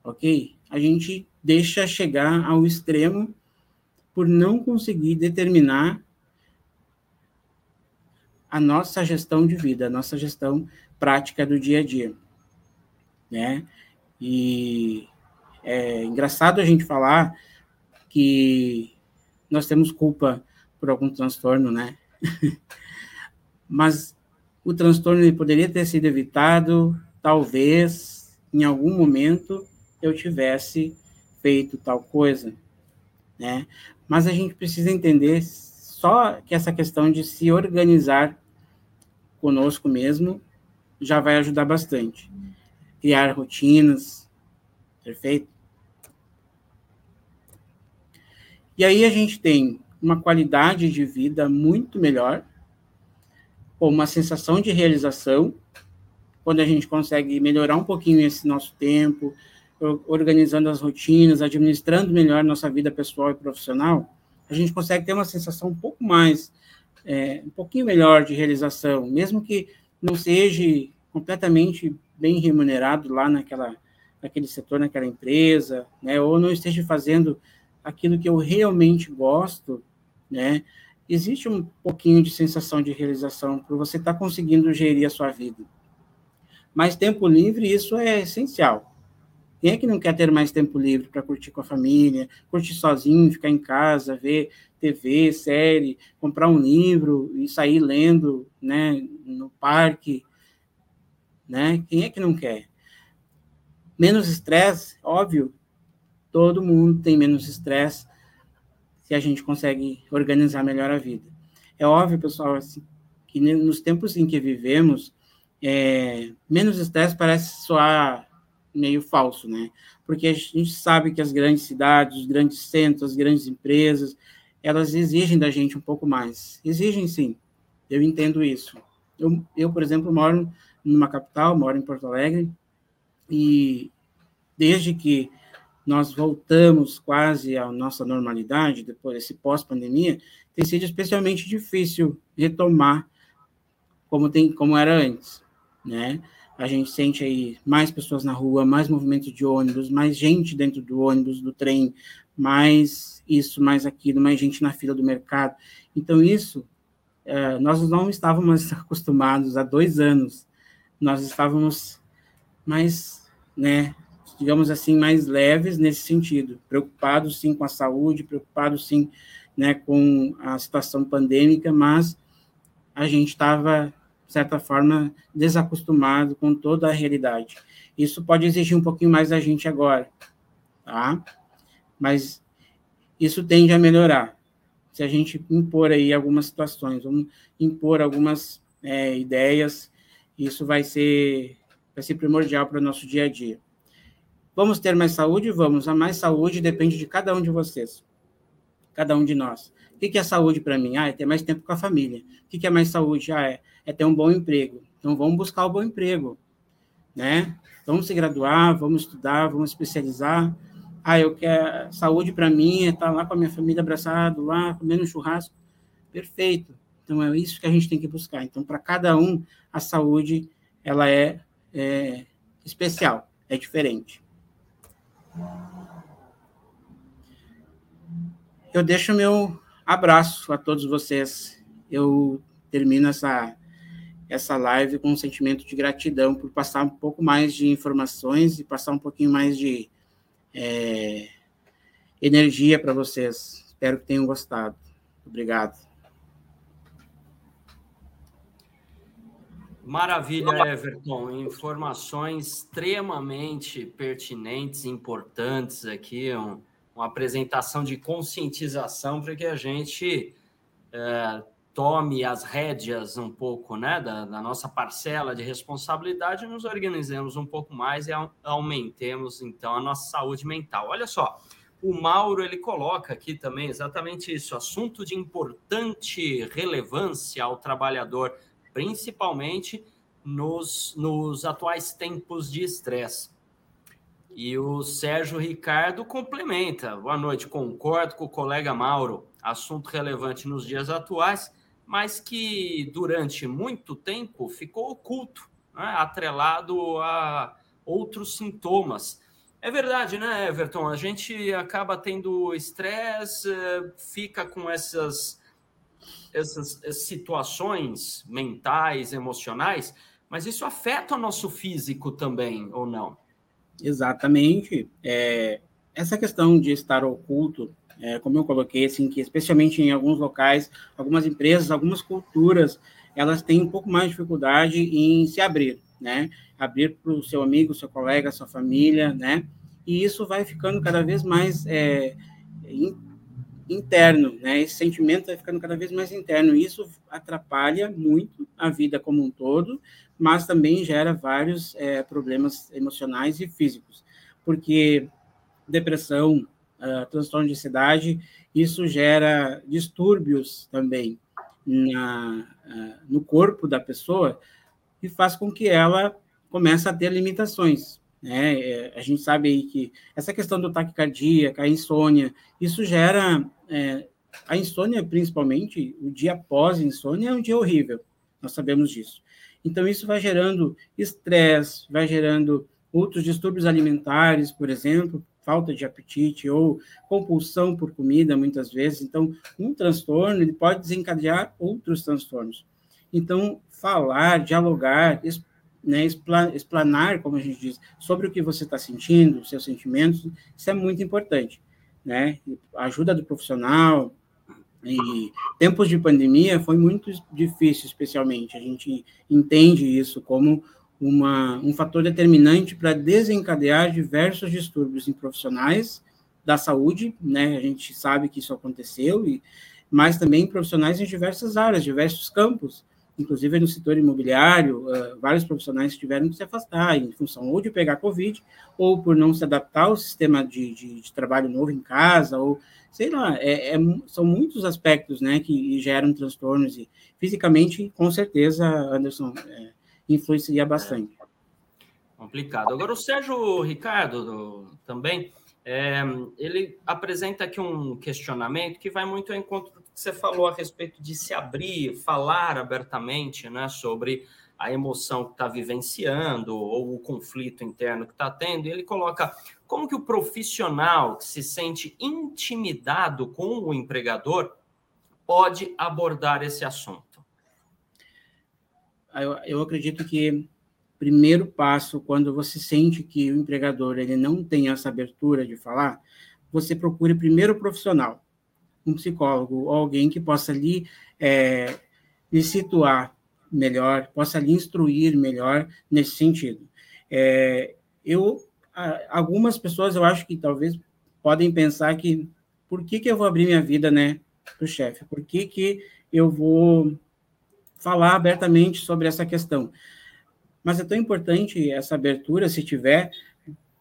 Ok? A gente deixa chegar ao extremo por não conseguir determinar a nossa gestão de vida, a nossa gestão prática do dia a dia, né? E é engraçado a gente falar que nós temos culpa por algum transtorno, né? [LAUGHS] mas o transtorno poderia ter sido evitado, talvez em algum momento eu tivesse feito tal coisa, né? Mas a gente precisa entender só que essa questão de se organizar conosco mesmo já vai ajudar bastante. Criar rotinas, perfeito? E aí a gente tem uma qualidade de vida muito melhor, com uma sensação de realização, quando a gente consegue melhorar um pouquinho esse nosso tempo, organizando as rotinas, administrando melhor nossa vida pessoal e profissional, a gente consegue ter uma sensação um pouco mais, é, um pouquinho melhor de realização, mesmo que não seja completamente bem remunerado lá naquela, naquele setor, naquela empresa, né, ou não esteja fazendo aquilo que eu realmente gosto, né, existe um pouquinho de sensação de realização por você estar tá conseguindo gerir a sua vida. Mas tempo livre, isso é essencial. Quem é que não quer ter mais tempo livre para curtir com a família, curtir sozinho, ficar em casa, ver TV, série, comprar um livro e sair lendo, né, no parque, né? Quem é que não quer? Menos estresse, óbvio, todo mundo tem menos estresse se a gente consegue organizar melhor a vida. É óbvio, pessoal, assim, que nos tempos em que vivemos, é, menos estresse parece soar meio falso, né? Porque a gente sabe que as grandes cidades, os grandes centros, as grandes empresas, elas exigem da gente um pouco mais. Exigem sim, eu entendo isso. Eu, eu por exemplo, moro numa capital, moro em Porto Alegre, e desde que nós voltamos quase à nossa normalidade, depois desse pós-pandemia, tem sido especialmente difícil retomar como, tem, como era antes, né? A gente sente aí mais pessoas na rua, mais movimento de ônibus, mais gente dentro do ônibus, do trem, mais isso, mais aquilo, mais gente na fila do mercado. Então, isso, é, nós não estávamos [LAUGHS] acostumados há dois anos, nós estávamos mais, né, digamos assim, mais leves nesse sentido, preocupados sim com a saúde, preocupados sim né, com a situação pandêmica, mas a gente estava, de certa forma, desacostumado com toda a realidade. Isso pode exigir um pouquinho mais da gente agora, tá? Mas isso tende a melhorar. Se a gente impor aí algumas situações, vamos impor algumas é, ideias, isso vai ser, vai ser primordial para o nosso dia a dia. Vamos ter mais saúde? Vamos. A mais saúde depende de cada um de vocês. Cada um de nós. O que é saúde para mim? Ah, é ter mais tempo com a família. O que é mais saúde? Ah, é, é ter um bom emprego. Então, vamos buscar o bom emprego. Né? Vamos se graduar, vamos estudar, vamos especializar. Ah, eu quero... Saúde para mim é estar lá com a minha família abraçado, lá, comendo um churrasco. Perfeito. Então, é isso que a gente tem que buscar. Então, para cada um, a saúde, ela é, é especial, é diferente. Eu deixo meu abraço a todos vocês. Eu termino essa, essa live com um sentimento de gratidão por passar um pouco mais de informações e passar um pouquinho mais de é, energia para vocês. Espero que tenham gostado. Obrigado. Maravilha, Everton. Informações extremamente pertinentes, importantes aqui, um, uma apresentação de conscientização para que a gente é, tome as rédeas um pouco né, da, da, nossa parcela de responsabilidade e nos organizemos um pouco mais e aumentemos, então, a nossa saúde mental. Olha só, o Mauro ele coloca aqui também exatamente isso, assunto de importante relevância ao trabalhador principalmente nos, nos atuais tempos de estresse. E o Sérgio Ricardo complementa. Boa noite, concordo com o colega Mauro. Assunto relevante nos dias atuais, mas que durante muito tempo ficou oculto, né? atrelado a outros sintomas. É verdade, né, Everton? A gente acaba tendo estresse, eh, fica com essas essas, situações mentais, emocionais, mas isso afeta o nosso físico também, ou não? Exatamente. É, essa questão de estar oculto, é, como eu coloquei, assim, que especialmente em alguns locais, algumas empresas, algumas culturas, elas têm um pouco mais de dificuldade em se abrir, né? Abrir para o seu amigo, seu colega, sua família, né? E isso vai ficando cada vez mais é, interno, né? Esse sentimento vai ficando cada vez mais interno. Isso atrapalha muito a vida como um todo, mas também gera vários é, problemas emocionais e físicos, porque depressão, uh, transtorno de ansiedade, isso gera distúrbios também na, uh, no corpo da pessoa e faz com que ela comece a ter limitações. Né? É, a gente sabe aí que essa questão do taquicardia, a insônia, isso gera é, a insônia, principalmente, o dia após a insônia é um dia horrível, nós sabemos disso. Então, isso vai gerando estresse, vai gerando outros distúrbios alimentares, por exemplo, falta de apetite ou compulsão por comida, muitas vezes. Então, um transtorno ele pode desencadear outros transtornos. Então, falar, dialogar, né, explanar, como a gente diz, sobre o que você está sentindo, seus sentimentos, isso é muito importante, né? A ajuda do profissional, e tempos de pandemia foi muito difícil, especialmente. A gente entende isso como uma, um fator determinante para desencadear diversos distúrbios em profissionais da saúde, né? A gente sabe que isso aconteceu, e, mas também profissionais em diversas áreas, diversos campos, inclusive no setor imobiliário, uh, vários profissionais tiveram que se afastar em função ou de pegar Covid, ou por não se adaptar ao sistema de, de, de trabalho novo em casa, ou sei lá, é, é, são muitos aspectos né, que geram transtornos, e fisicamente, com certeza, Anderson, é, influencia bastante. Complicado. Agora, o Sérgio Ricardo do, também, é, ele apresenta aqui um questionamento que vai muito ao encontro você falou a respeito de se abrir, falar abertamente né, sobre a emoção que está vivenciando ou o conflito interno que está tendo. E ele coloca como que o profissional que se sente intimidado com o empregador pode abordar esse assunto. Eu, eu acredito que primeiro passo, quando você sente que o empregador ele não tem essa abertura de falar, você procure primeiro o profissional, um psicólogo, ou alguém que possa lhe, é, lhe situar melhor, possa lhe instruir melhor nesse sentido. É, eu, algumas pessoas, eu acho que talvez podem pensar que por que, que eu vou abrir minha vida, né, para o chefe? Por que, que eu vou falar abertamente sobre essa questão? Mas é tão importante essa abertura, se tiver,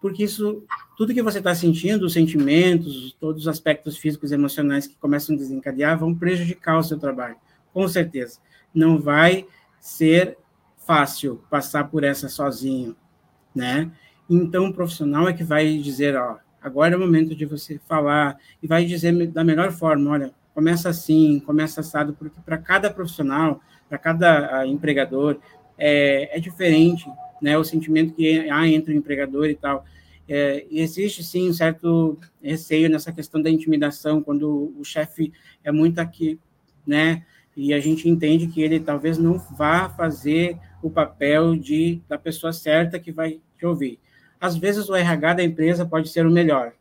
porque isso, tudo que você está sentindo, os sentimentos, todos os aspectos físicos e emocionais que começam a desencadear, vão prejudicar o seu trabalho, com certeza. Não vai ser fácil passar por essa sozinho, né? Então, o profissional é que vai dizer, ó, agora é o momento de você falar, e vai dizer da melhor forma, olha, começa assim, começa assado, porque para cada profissional, para cada ah, empregador, é, é diferente, né? O sentimento que há entre o empregador e tal. É, existe sim um certo receio nessa questão da intimidação quando o chefe é muito aqui, né? E a gente entende que ele talvez não vá fazer o papel de da pessoa certa que vai te ouvir. Às vezes o RH da empresa pode ser o melhor,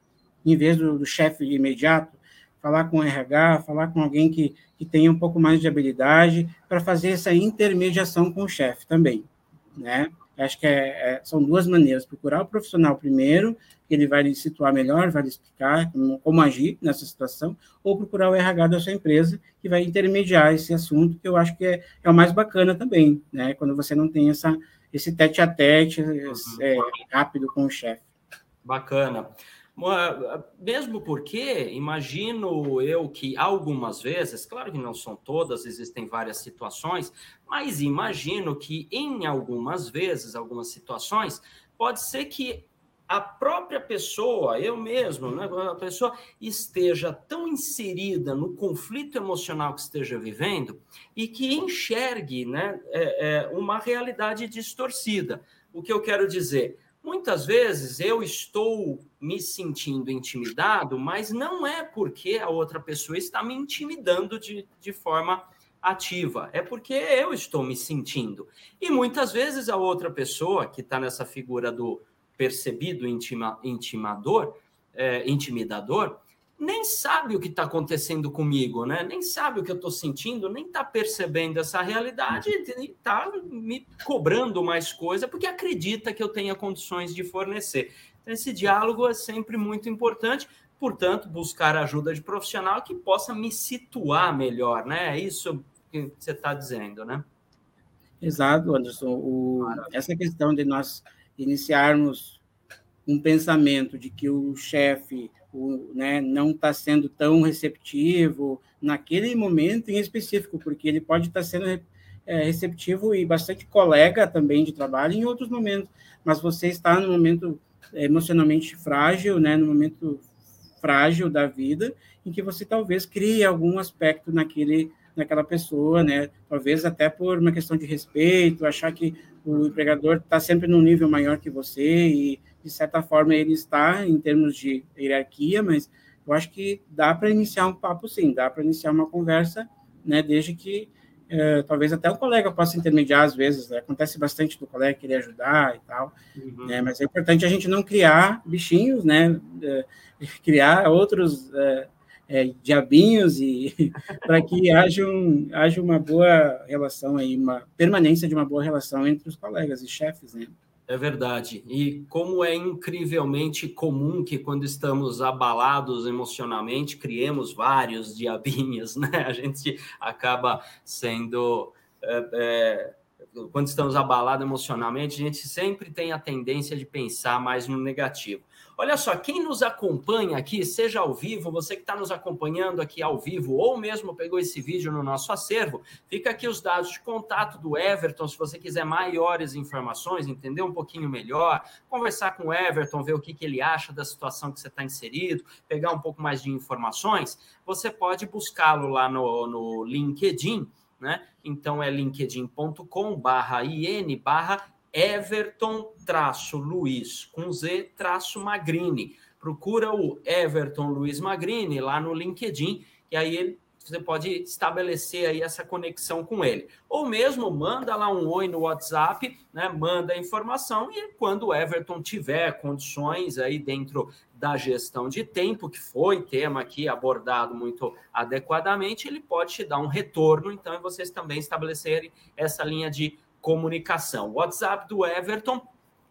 em vez do, do chefe imediato, falar com o RH, falar com alguém que, que tenha um pouco mais de habilidade para fazer essa intermediação com o chefe também, né? Acho que é, é, são duas maneiras: procurar o profissional primeiro, que ele vai lhe situar melhor, vai lhe explicar como, como, agir nessa situação, ou procurar o RH da sua empresa, que vai intermediar esse assunto, que eu acho que é, é o mais bacana também, né? Quando você não tem essa, esse tete a tete uhum. é, rápido com o chefe. Bacana. Mesmo porque, imagino eu que algumas vezes, claro que não são todas, existem várias situações, mas imagino que em algumas vezes, algumas situações, pode ser que a própria pessoa, eu mesmo, né, a pessoa esteja tão inserida no conflito emocional que esteja vivendo e que enxergue né, é, é, uma realidade distorcida. O que eu quero dizer? Muitas vezes eu estou me sentindo intimidado, mas não é porque a outra pessoa está me intimidando de, de forma ativa, é porque eu estou me sentindo. E muitas vezes a outra pessoa, que está nessa figura do percebido intima, intimador, é, intimidador, nem sabe o que está acontecendo comigo, né? Nem sabe o que eu estou sentindo, nem está percebendo essa realidade e está me cobrando mais coisa porque acredita que eu tenha condições de fornecer. Então, esse diálogo é sempre muito importante. Portanto, buscar ajuda de profissional que possa me situar melhor, né? É isso que você está dizendo, né? Exato, Anderson. O, essa questão de nós iniciarmos um pensamento de que o chefe o, né, não está sendo tão receptivo naquele momento em específico, porque ele pode estar tá sendo é, receptivo e bastante colega também de trabalho em outros momentos, mas você está no momento emocionalmente frágil, né, no momento frágil da vida, em que você talvez crie algum aspecto naquele naquela pessoa, né? Talvez até por uma questão de respeito, achar que o empregador está sempre num nível maior que você e de certa forma ele está em termos de hierarquia, mas eu acho que dá para iniciar um papo sim, dá para iniciar uma conversa, né, desde que é, talvez até o colega possa intermediar às vezes, né? acontece bastante do colega querer ajudar e tal, uhum. né? mas é importante a gente não criar bichinhos, né, é, [LAUGHS] criar outros é, é diabinhos e [LAUGHS] para que haja, um, haja uma boa relação aí, uma permanência de uma boa relação entre os colegas e chefes, né? É verdade. E como é incrivelmente comum que quando estamos abalados emocionalmente, criemos vários [LAUGHS] diabinhos, né? A gente acaba sendo. É, é, quando estamos abalados emocionalmente, a gente sempre tem a tendência de pensar mais no negativo. Olha só, quem nos acompanha aqui, seja ao vivo, você que está nos acompanhando aqui ao vivo, ou mesmo pegou esse vídeo no nosso acervo, fica aqui os dados de contato do Everton, se você quiser maiores informações, entender um pouquinho melhor, conversar com o Everton, ver o que, que ele acha da situação que você está inserido, pegar um pouco mais de informações, você pode buscá-lo lá no, no LinkedIn, né? Então é linkedin.com barra IN barra Everton traço Luiz com Z traço Magrini. Procura o Everton Luiz Magrini lá no LinkedIn, e aí você pode estabelecer aí essa conexão com ele. Ou mesmo manda lá um oi no WhatsApp, né? Manda a informação e quando o Everton tiver condições aí dentro da gestão de tempo, que foi tema aqui abordado muito adequadamente, ele pode te dar um retorno, então vocês também estabelecerem essa linha de comunicação. WhatsApp do Everton,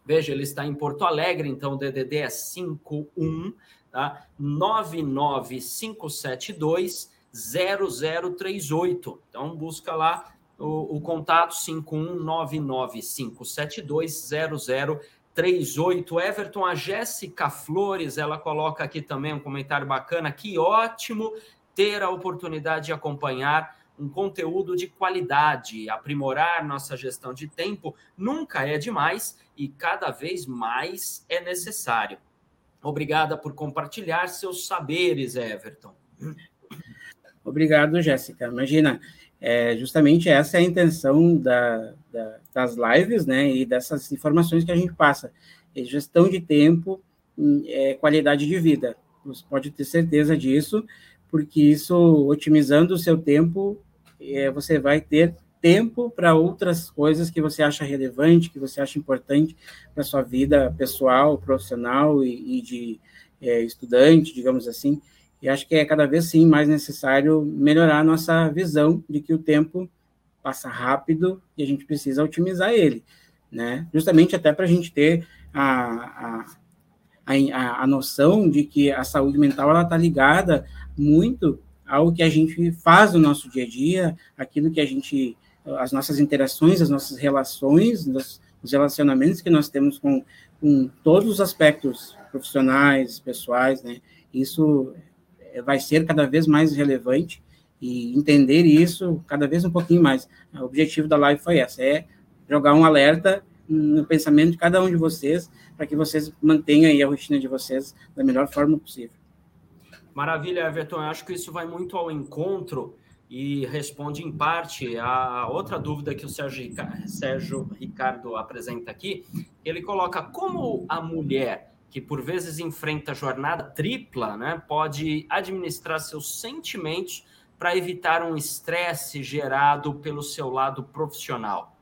veja, ele está em Porto Alegre, então o DDD é 51, tá? 99572 0038. Então busca lá o, o contato 5199572 0038. Everton, a Jéssica Flores, ela coloca aqui também um comentário bacana. Que ótimo ter a oportunidade de acompanhar um conteúdo de qualidade, aprimorar nossa gestão de tempo nunca é demais e cada vez mais é necessário. Obrigada por compartilhar seus saberes, Everton. Obrigado, Jéssica. Imagina, é, justamente essa é a intenção da, da, das lives, né, e dessas informações que a gente passa. É gestão de tempo, é, qualidade de vida. Você pode ter certeza disso, porque isso, otimizando o seu tempo, é, você vai ter tempo para outras coisas que você acha relevante, que você acha importante para sua vida pessoal, profissional e, e de é, estudante, digamos assim. E acho que é cada vez sim mais necessário melhorar a nossa visão de que o tempo passa rápido e a gente precisa otimizar ele, né? Justamente até para a gente ter a, a, a, a noção de que a saúde mental ela está ligada muito ao que a gente faz no nosso dia a dia, aquilo que a gente, as nossas interações, as nossas relações, os relacionamentos que nós temos com, com todos os aspectos profissionais, pessoais, né? Isso vai ser cada vez mais relevante e entender isso cada vez um pouquinho mais. O objetivo da live foi essa, é jogar um alerta no pensamento de cada um de vocês, para que vocês mantenham aí a rotina de vocês da melhor forma possível. Maravilha, Everton. Eu acho que isso vai muito ao encontro e responde em parte a outra dúvida que o Sérgio, Sérgio Ricardo apresenta aqui. Ele coloca como a mulher que por vezes enfrenta jornada tripla, né, pode administrar seus sentimentos para evitar um estresse gerado pelo seu lado profissional.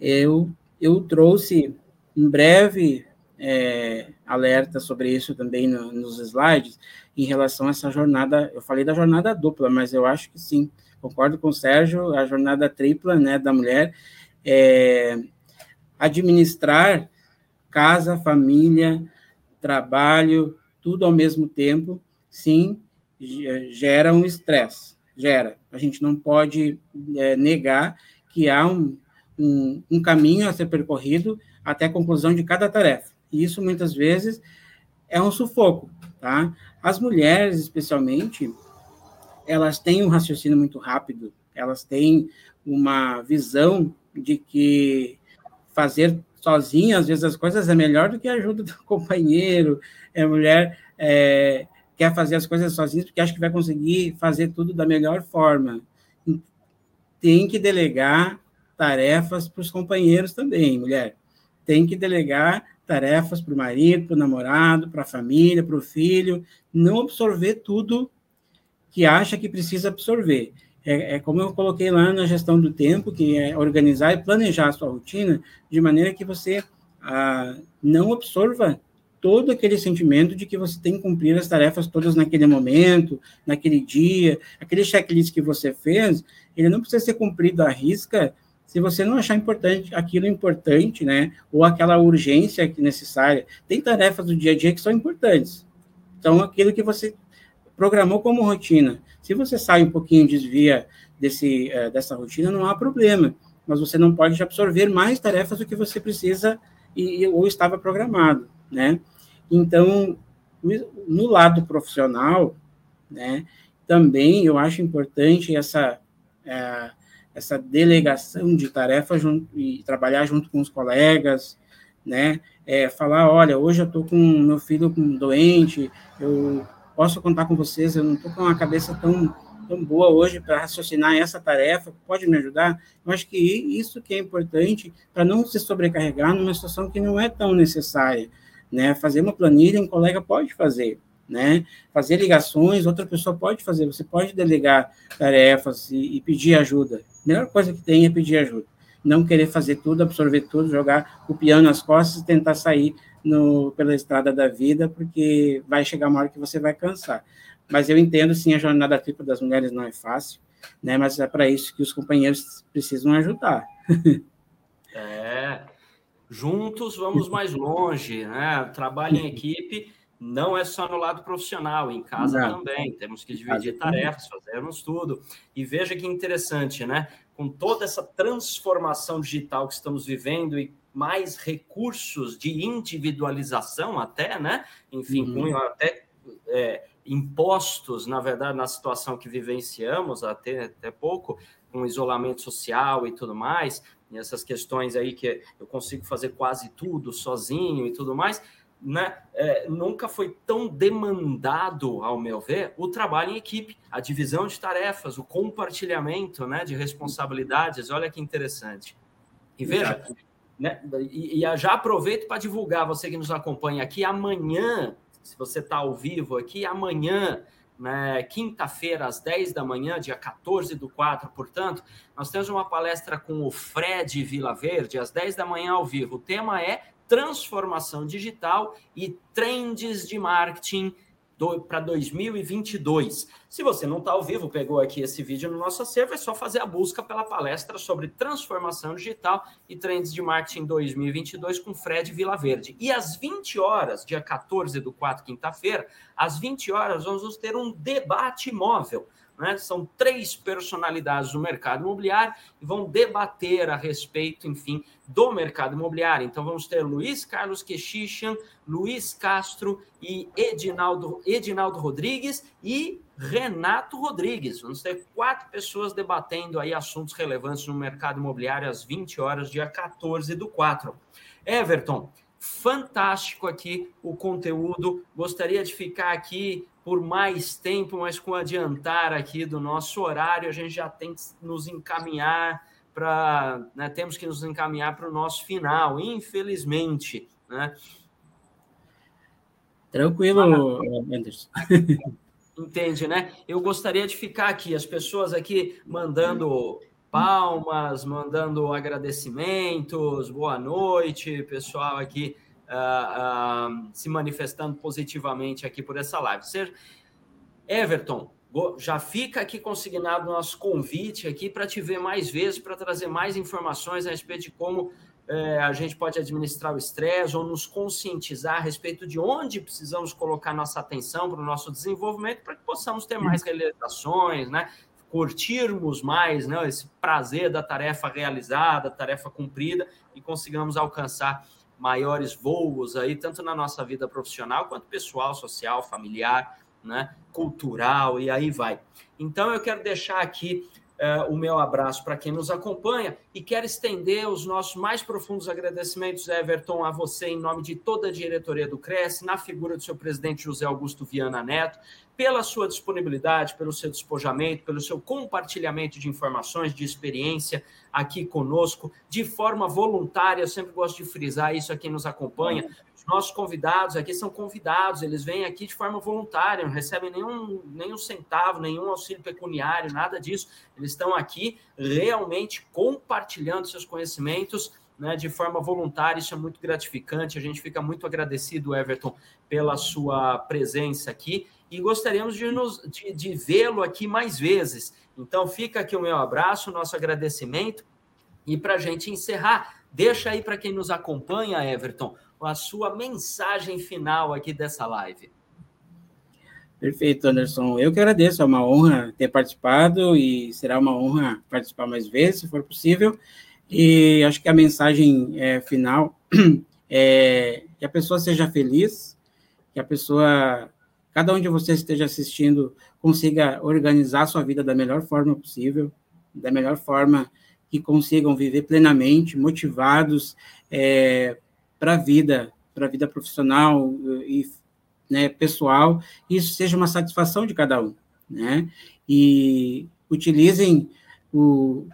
Eu eu trouxe em breve é, alerta sobre isso também no, nos slides, em relação a essa jornada, eu falei da jornada dupla, mas eu acho que sim, concordo com o Sérgio, a jornada tripla, né, da mulher, é, administrar casa, família, trabalho, tudo ao mesmo tempo, sim, gera um estresse, gera. A gente não pode é, negar que há um, um, um caminho a ser percorrido até a conclusão de cada tarefa. E isso muitas vezes é um sufoco, tá? As mulheres, especialmente, elas têm um raciocínio muito rápido, elas têm uma visão de que fazer sozinha, às vezes, as coisas é melhor do que a ajuda do [LAUGHS] companheiro. É, a mulher é, quer fazer as coisas sozinha porque acha que vai conseguir fazer tudo da melhor forma. Tem que delegar tarefas para os companheiros também, mulher. Tem que delegar tarefas para o marido, para o namorado, para a família, para o filho, não absorver tudo que acha que precisa absorver. é, é, como eu coloquei lá na gestão do tempo, que é organizar e planejar a sua rotina de maneira que você ah, não absorva todo aquele sentimento de que você tem que cumprir as tarefas todas naquele momento, naquele dia, aquele checklist que você fez, ele não precisa ser cumprido à risca se você não achar importante aquilo importante, né, ou aquela urgência necessária. Tem tarefas do dia a dia que são importantes. Então, aquilo que você programou como rotina. Se você sai um pouquinho, desvia desse, uh, dessa rotina, não há problema. Mas você não pode absorver mais tarefas do que você precisa e, ou estava programado, né? Então, no lado profissional, né, também eu acho importante essa, é, essa delegação de tarefas e trabalhar junto com os colegas, né, é, falar, olha, hoje eu estou com meu filho doente, eu posso contar com vocês, eu não estou com uma cabeça tão, tão boa hoje para raciocinar essa tarefa, pode me ajudar? Eu acho que isso que é importante para não se sobrecarregar numa situação que não é tão necessária, né? Fazer uma planilha, um colega pode fazer, né? Fazer ligações, outra pessoa pode fazer, você pode delegar tarefas e, e pedir ajuda. Melhor coisa que tem é pedir ajuda. Não querer fazer tudo, absorver tudo, jogar o piano nas costas e tentar sair no, pela estrada da vida, porque vai chegar uma hora que você vai cansar. Mas eu entendo, sim, a jornada tripla das mulheres não é fácil, né? Mas é para isso que os companheiros precisam ajudar. [LAUGHS] É, juntos vamos mais longe, né? Trabalho em equipe não é só no lado profissional, em casa não. também. Temos que dividir tarefas, fazermos tudo. E veja que interessante, né? Com toda essa transformação digital que estamos vivendo e mais recursos de individualização até, né? Enfim, uhum. com até é, impostos, na verdade, na situação que vivenciamos até, até pouco, com isolamento social e tudo mais, e essas questões aí que eu consigo fazer quase tudo sozinho e tudo mais, né? É, nunca foi tão demandado, ao meu ver, o trabalho em equipe, a divisão de tarefas, o compartilhamento né, de responsabilidades. Olha que interessante. E veja, né? E, e já aproveito para divulgar, você que nos acompanha aqui, amanhã, se você está ao vivo aqui, amanhã, né, quinta-feira, às 10 da manhã, dia 14 do 4, portanto, nós temos uma palestra com o Fred Vila Verde, às 10 da manhã ao vivo. O tema é transformação digital e trends de marketing para 2022. Se você não está ao vivo, pegou aqui esse vídeo no nosso acervo, é só fazer a busca pela palestra sobre transformação digital e trends de marketing 2022 com Fred Vilaverde. E às 20 horas, dia 14 do 4, quinta-feira, às 20 horas, vamos ter um debate móvel né? São três personalidades do mercado imobiliário e vão debater a respeito, enfim, do mercado imobiliário. Então, vamos ter Luiz Carlos Quexichan, Luiz Castro e Edinaldo, Edinaldo Rodrigues e Renato Rodrigues. Vamos ter quatro pessoas debatendo aí assuntos relevantes no mercado imobiliário às 20 horas, dia 14 do 4. Everton, fantástico aqui o conteúdo. Gostaria de ficar aqui por mais tempo, mas com adiantar aqui do nosso horário, a gente já tem que nos encaminhar para. Né, temos que nos encaminhar para o nosso final, infelizmente. Né? Tranquilo, Anderson. [LAUGHS] Entende, né? Eu gostaria de ficar aqui, as pessoas aqui mandando palmas, mandando agradecimentos, boa noite, pessoal aqui uh, uh, se manifestando positivamente aqui por essa live. Ser Everton, já fica aqui consignado nosso convite aqui para te ver mais vezes, para trazer mais informações a respeito de como é, a gente pode administrar o estresse ou nos conscientizar a respeito de onde precisamos colocar nossa atenção para o nosso desenvolvimento para que possamos ter mais realizações, né? curtirmos mais né? esse prazer da tarefa realizada, tarefa cumprida e consigamos alcançar maiores voos aí, tanto na nossa vida profissional quanto pessoal, social, familiar, né, cultural e aí vai. Então eu quero deixar aqui uh, o meu abraço para quem nos acompanha e quero estender os nossos mais profundos agradecimentos, Everton, a você em nome de toda a diretoria do Cresce, na figura do seu presidente José Augusto Viana Neto, pela sua disponibilidade, pelo seu despojamento, pelo seu compartilhamento de informações, de experiência aqui conosco, de forma voluntária. Eu sempre gosto de frisar isso a quem nos acompanha. Os nossos convidados aqui são convidados, eles vêm aqui de forma voluntária, não recebem nenhum, nenhum centavo, nenhum auxílio pecuniário, nada disso. Eles estão aqui realmente compartilhando seus conhecimentos né, de forma voluntária, isso é muito gratificante. A gente fica muito agradecido, Everton, pela sua presença aqui e gostaríamos de, de, de vê-lo aqui mais vezes. Então, fica aqui o meu abraço, nosso agradecimento. E para a gente encerrar, deixa aí para quem nos acompanha, Everton, a sua mensagem final aqui dessa live. Perfeito, Anderson. Eu que agradeço, é uma honra ter participado e será uma honra participar mais vezes, se for possível. E acho que a mensagem é, final [CLEARS THROAT] é que a pessoa seja feliz, que a pessoa, cada um de vocês esteja assistindo, consiga organizar sua vida da melhor forma possível, da melhor forma que consigam viver plenamente, motivados é, para a vida, para a vida profissional e né, pessoal, isso seja uma satisfação de cada um, né? E utilizem o,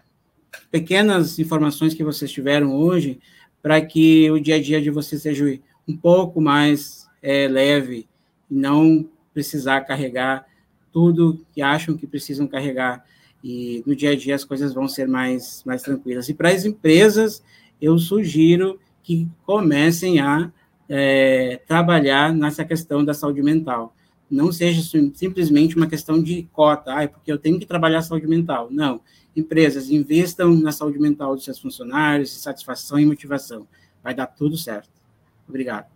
pequenas informações que vocês tiveram hoje para que o dia a dia de vocês seja um pouco mais é, leve e não precisar carregar tudo que acham que precisam carregar e no dia a dia as coisas vão ser mais, mais tranquilas. E para as empresas, eu sugiro que comecem a é, trabalhar nessa questão da saúde mental. Não seja simplesmente uma questão de cota, ah, é porque eu tenho que trabalhar saúde mental. Não, empresas investam na saúde mental dos seus funcionários, satisfação e motivação. Vai dar tudo certo. Obrigado.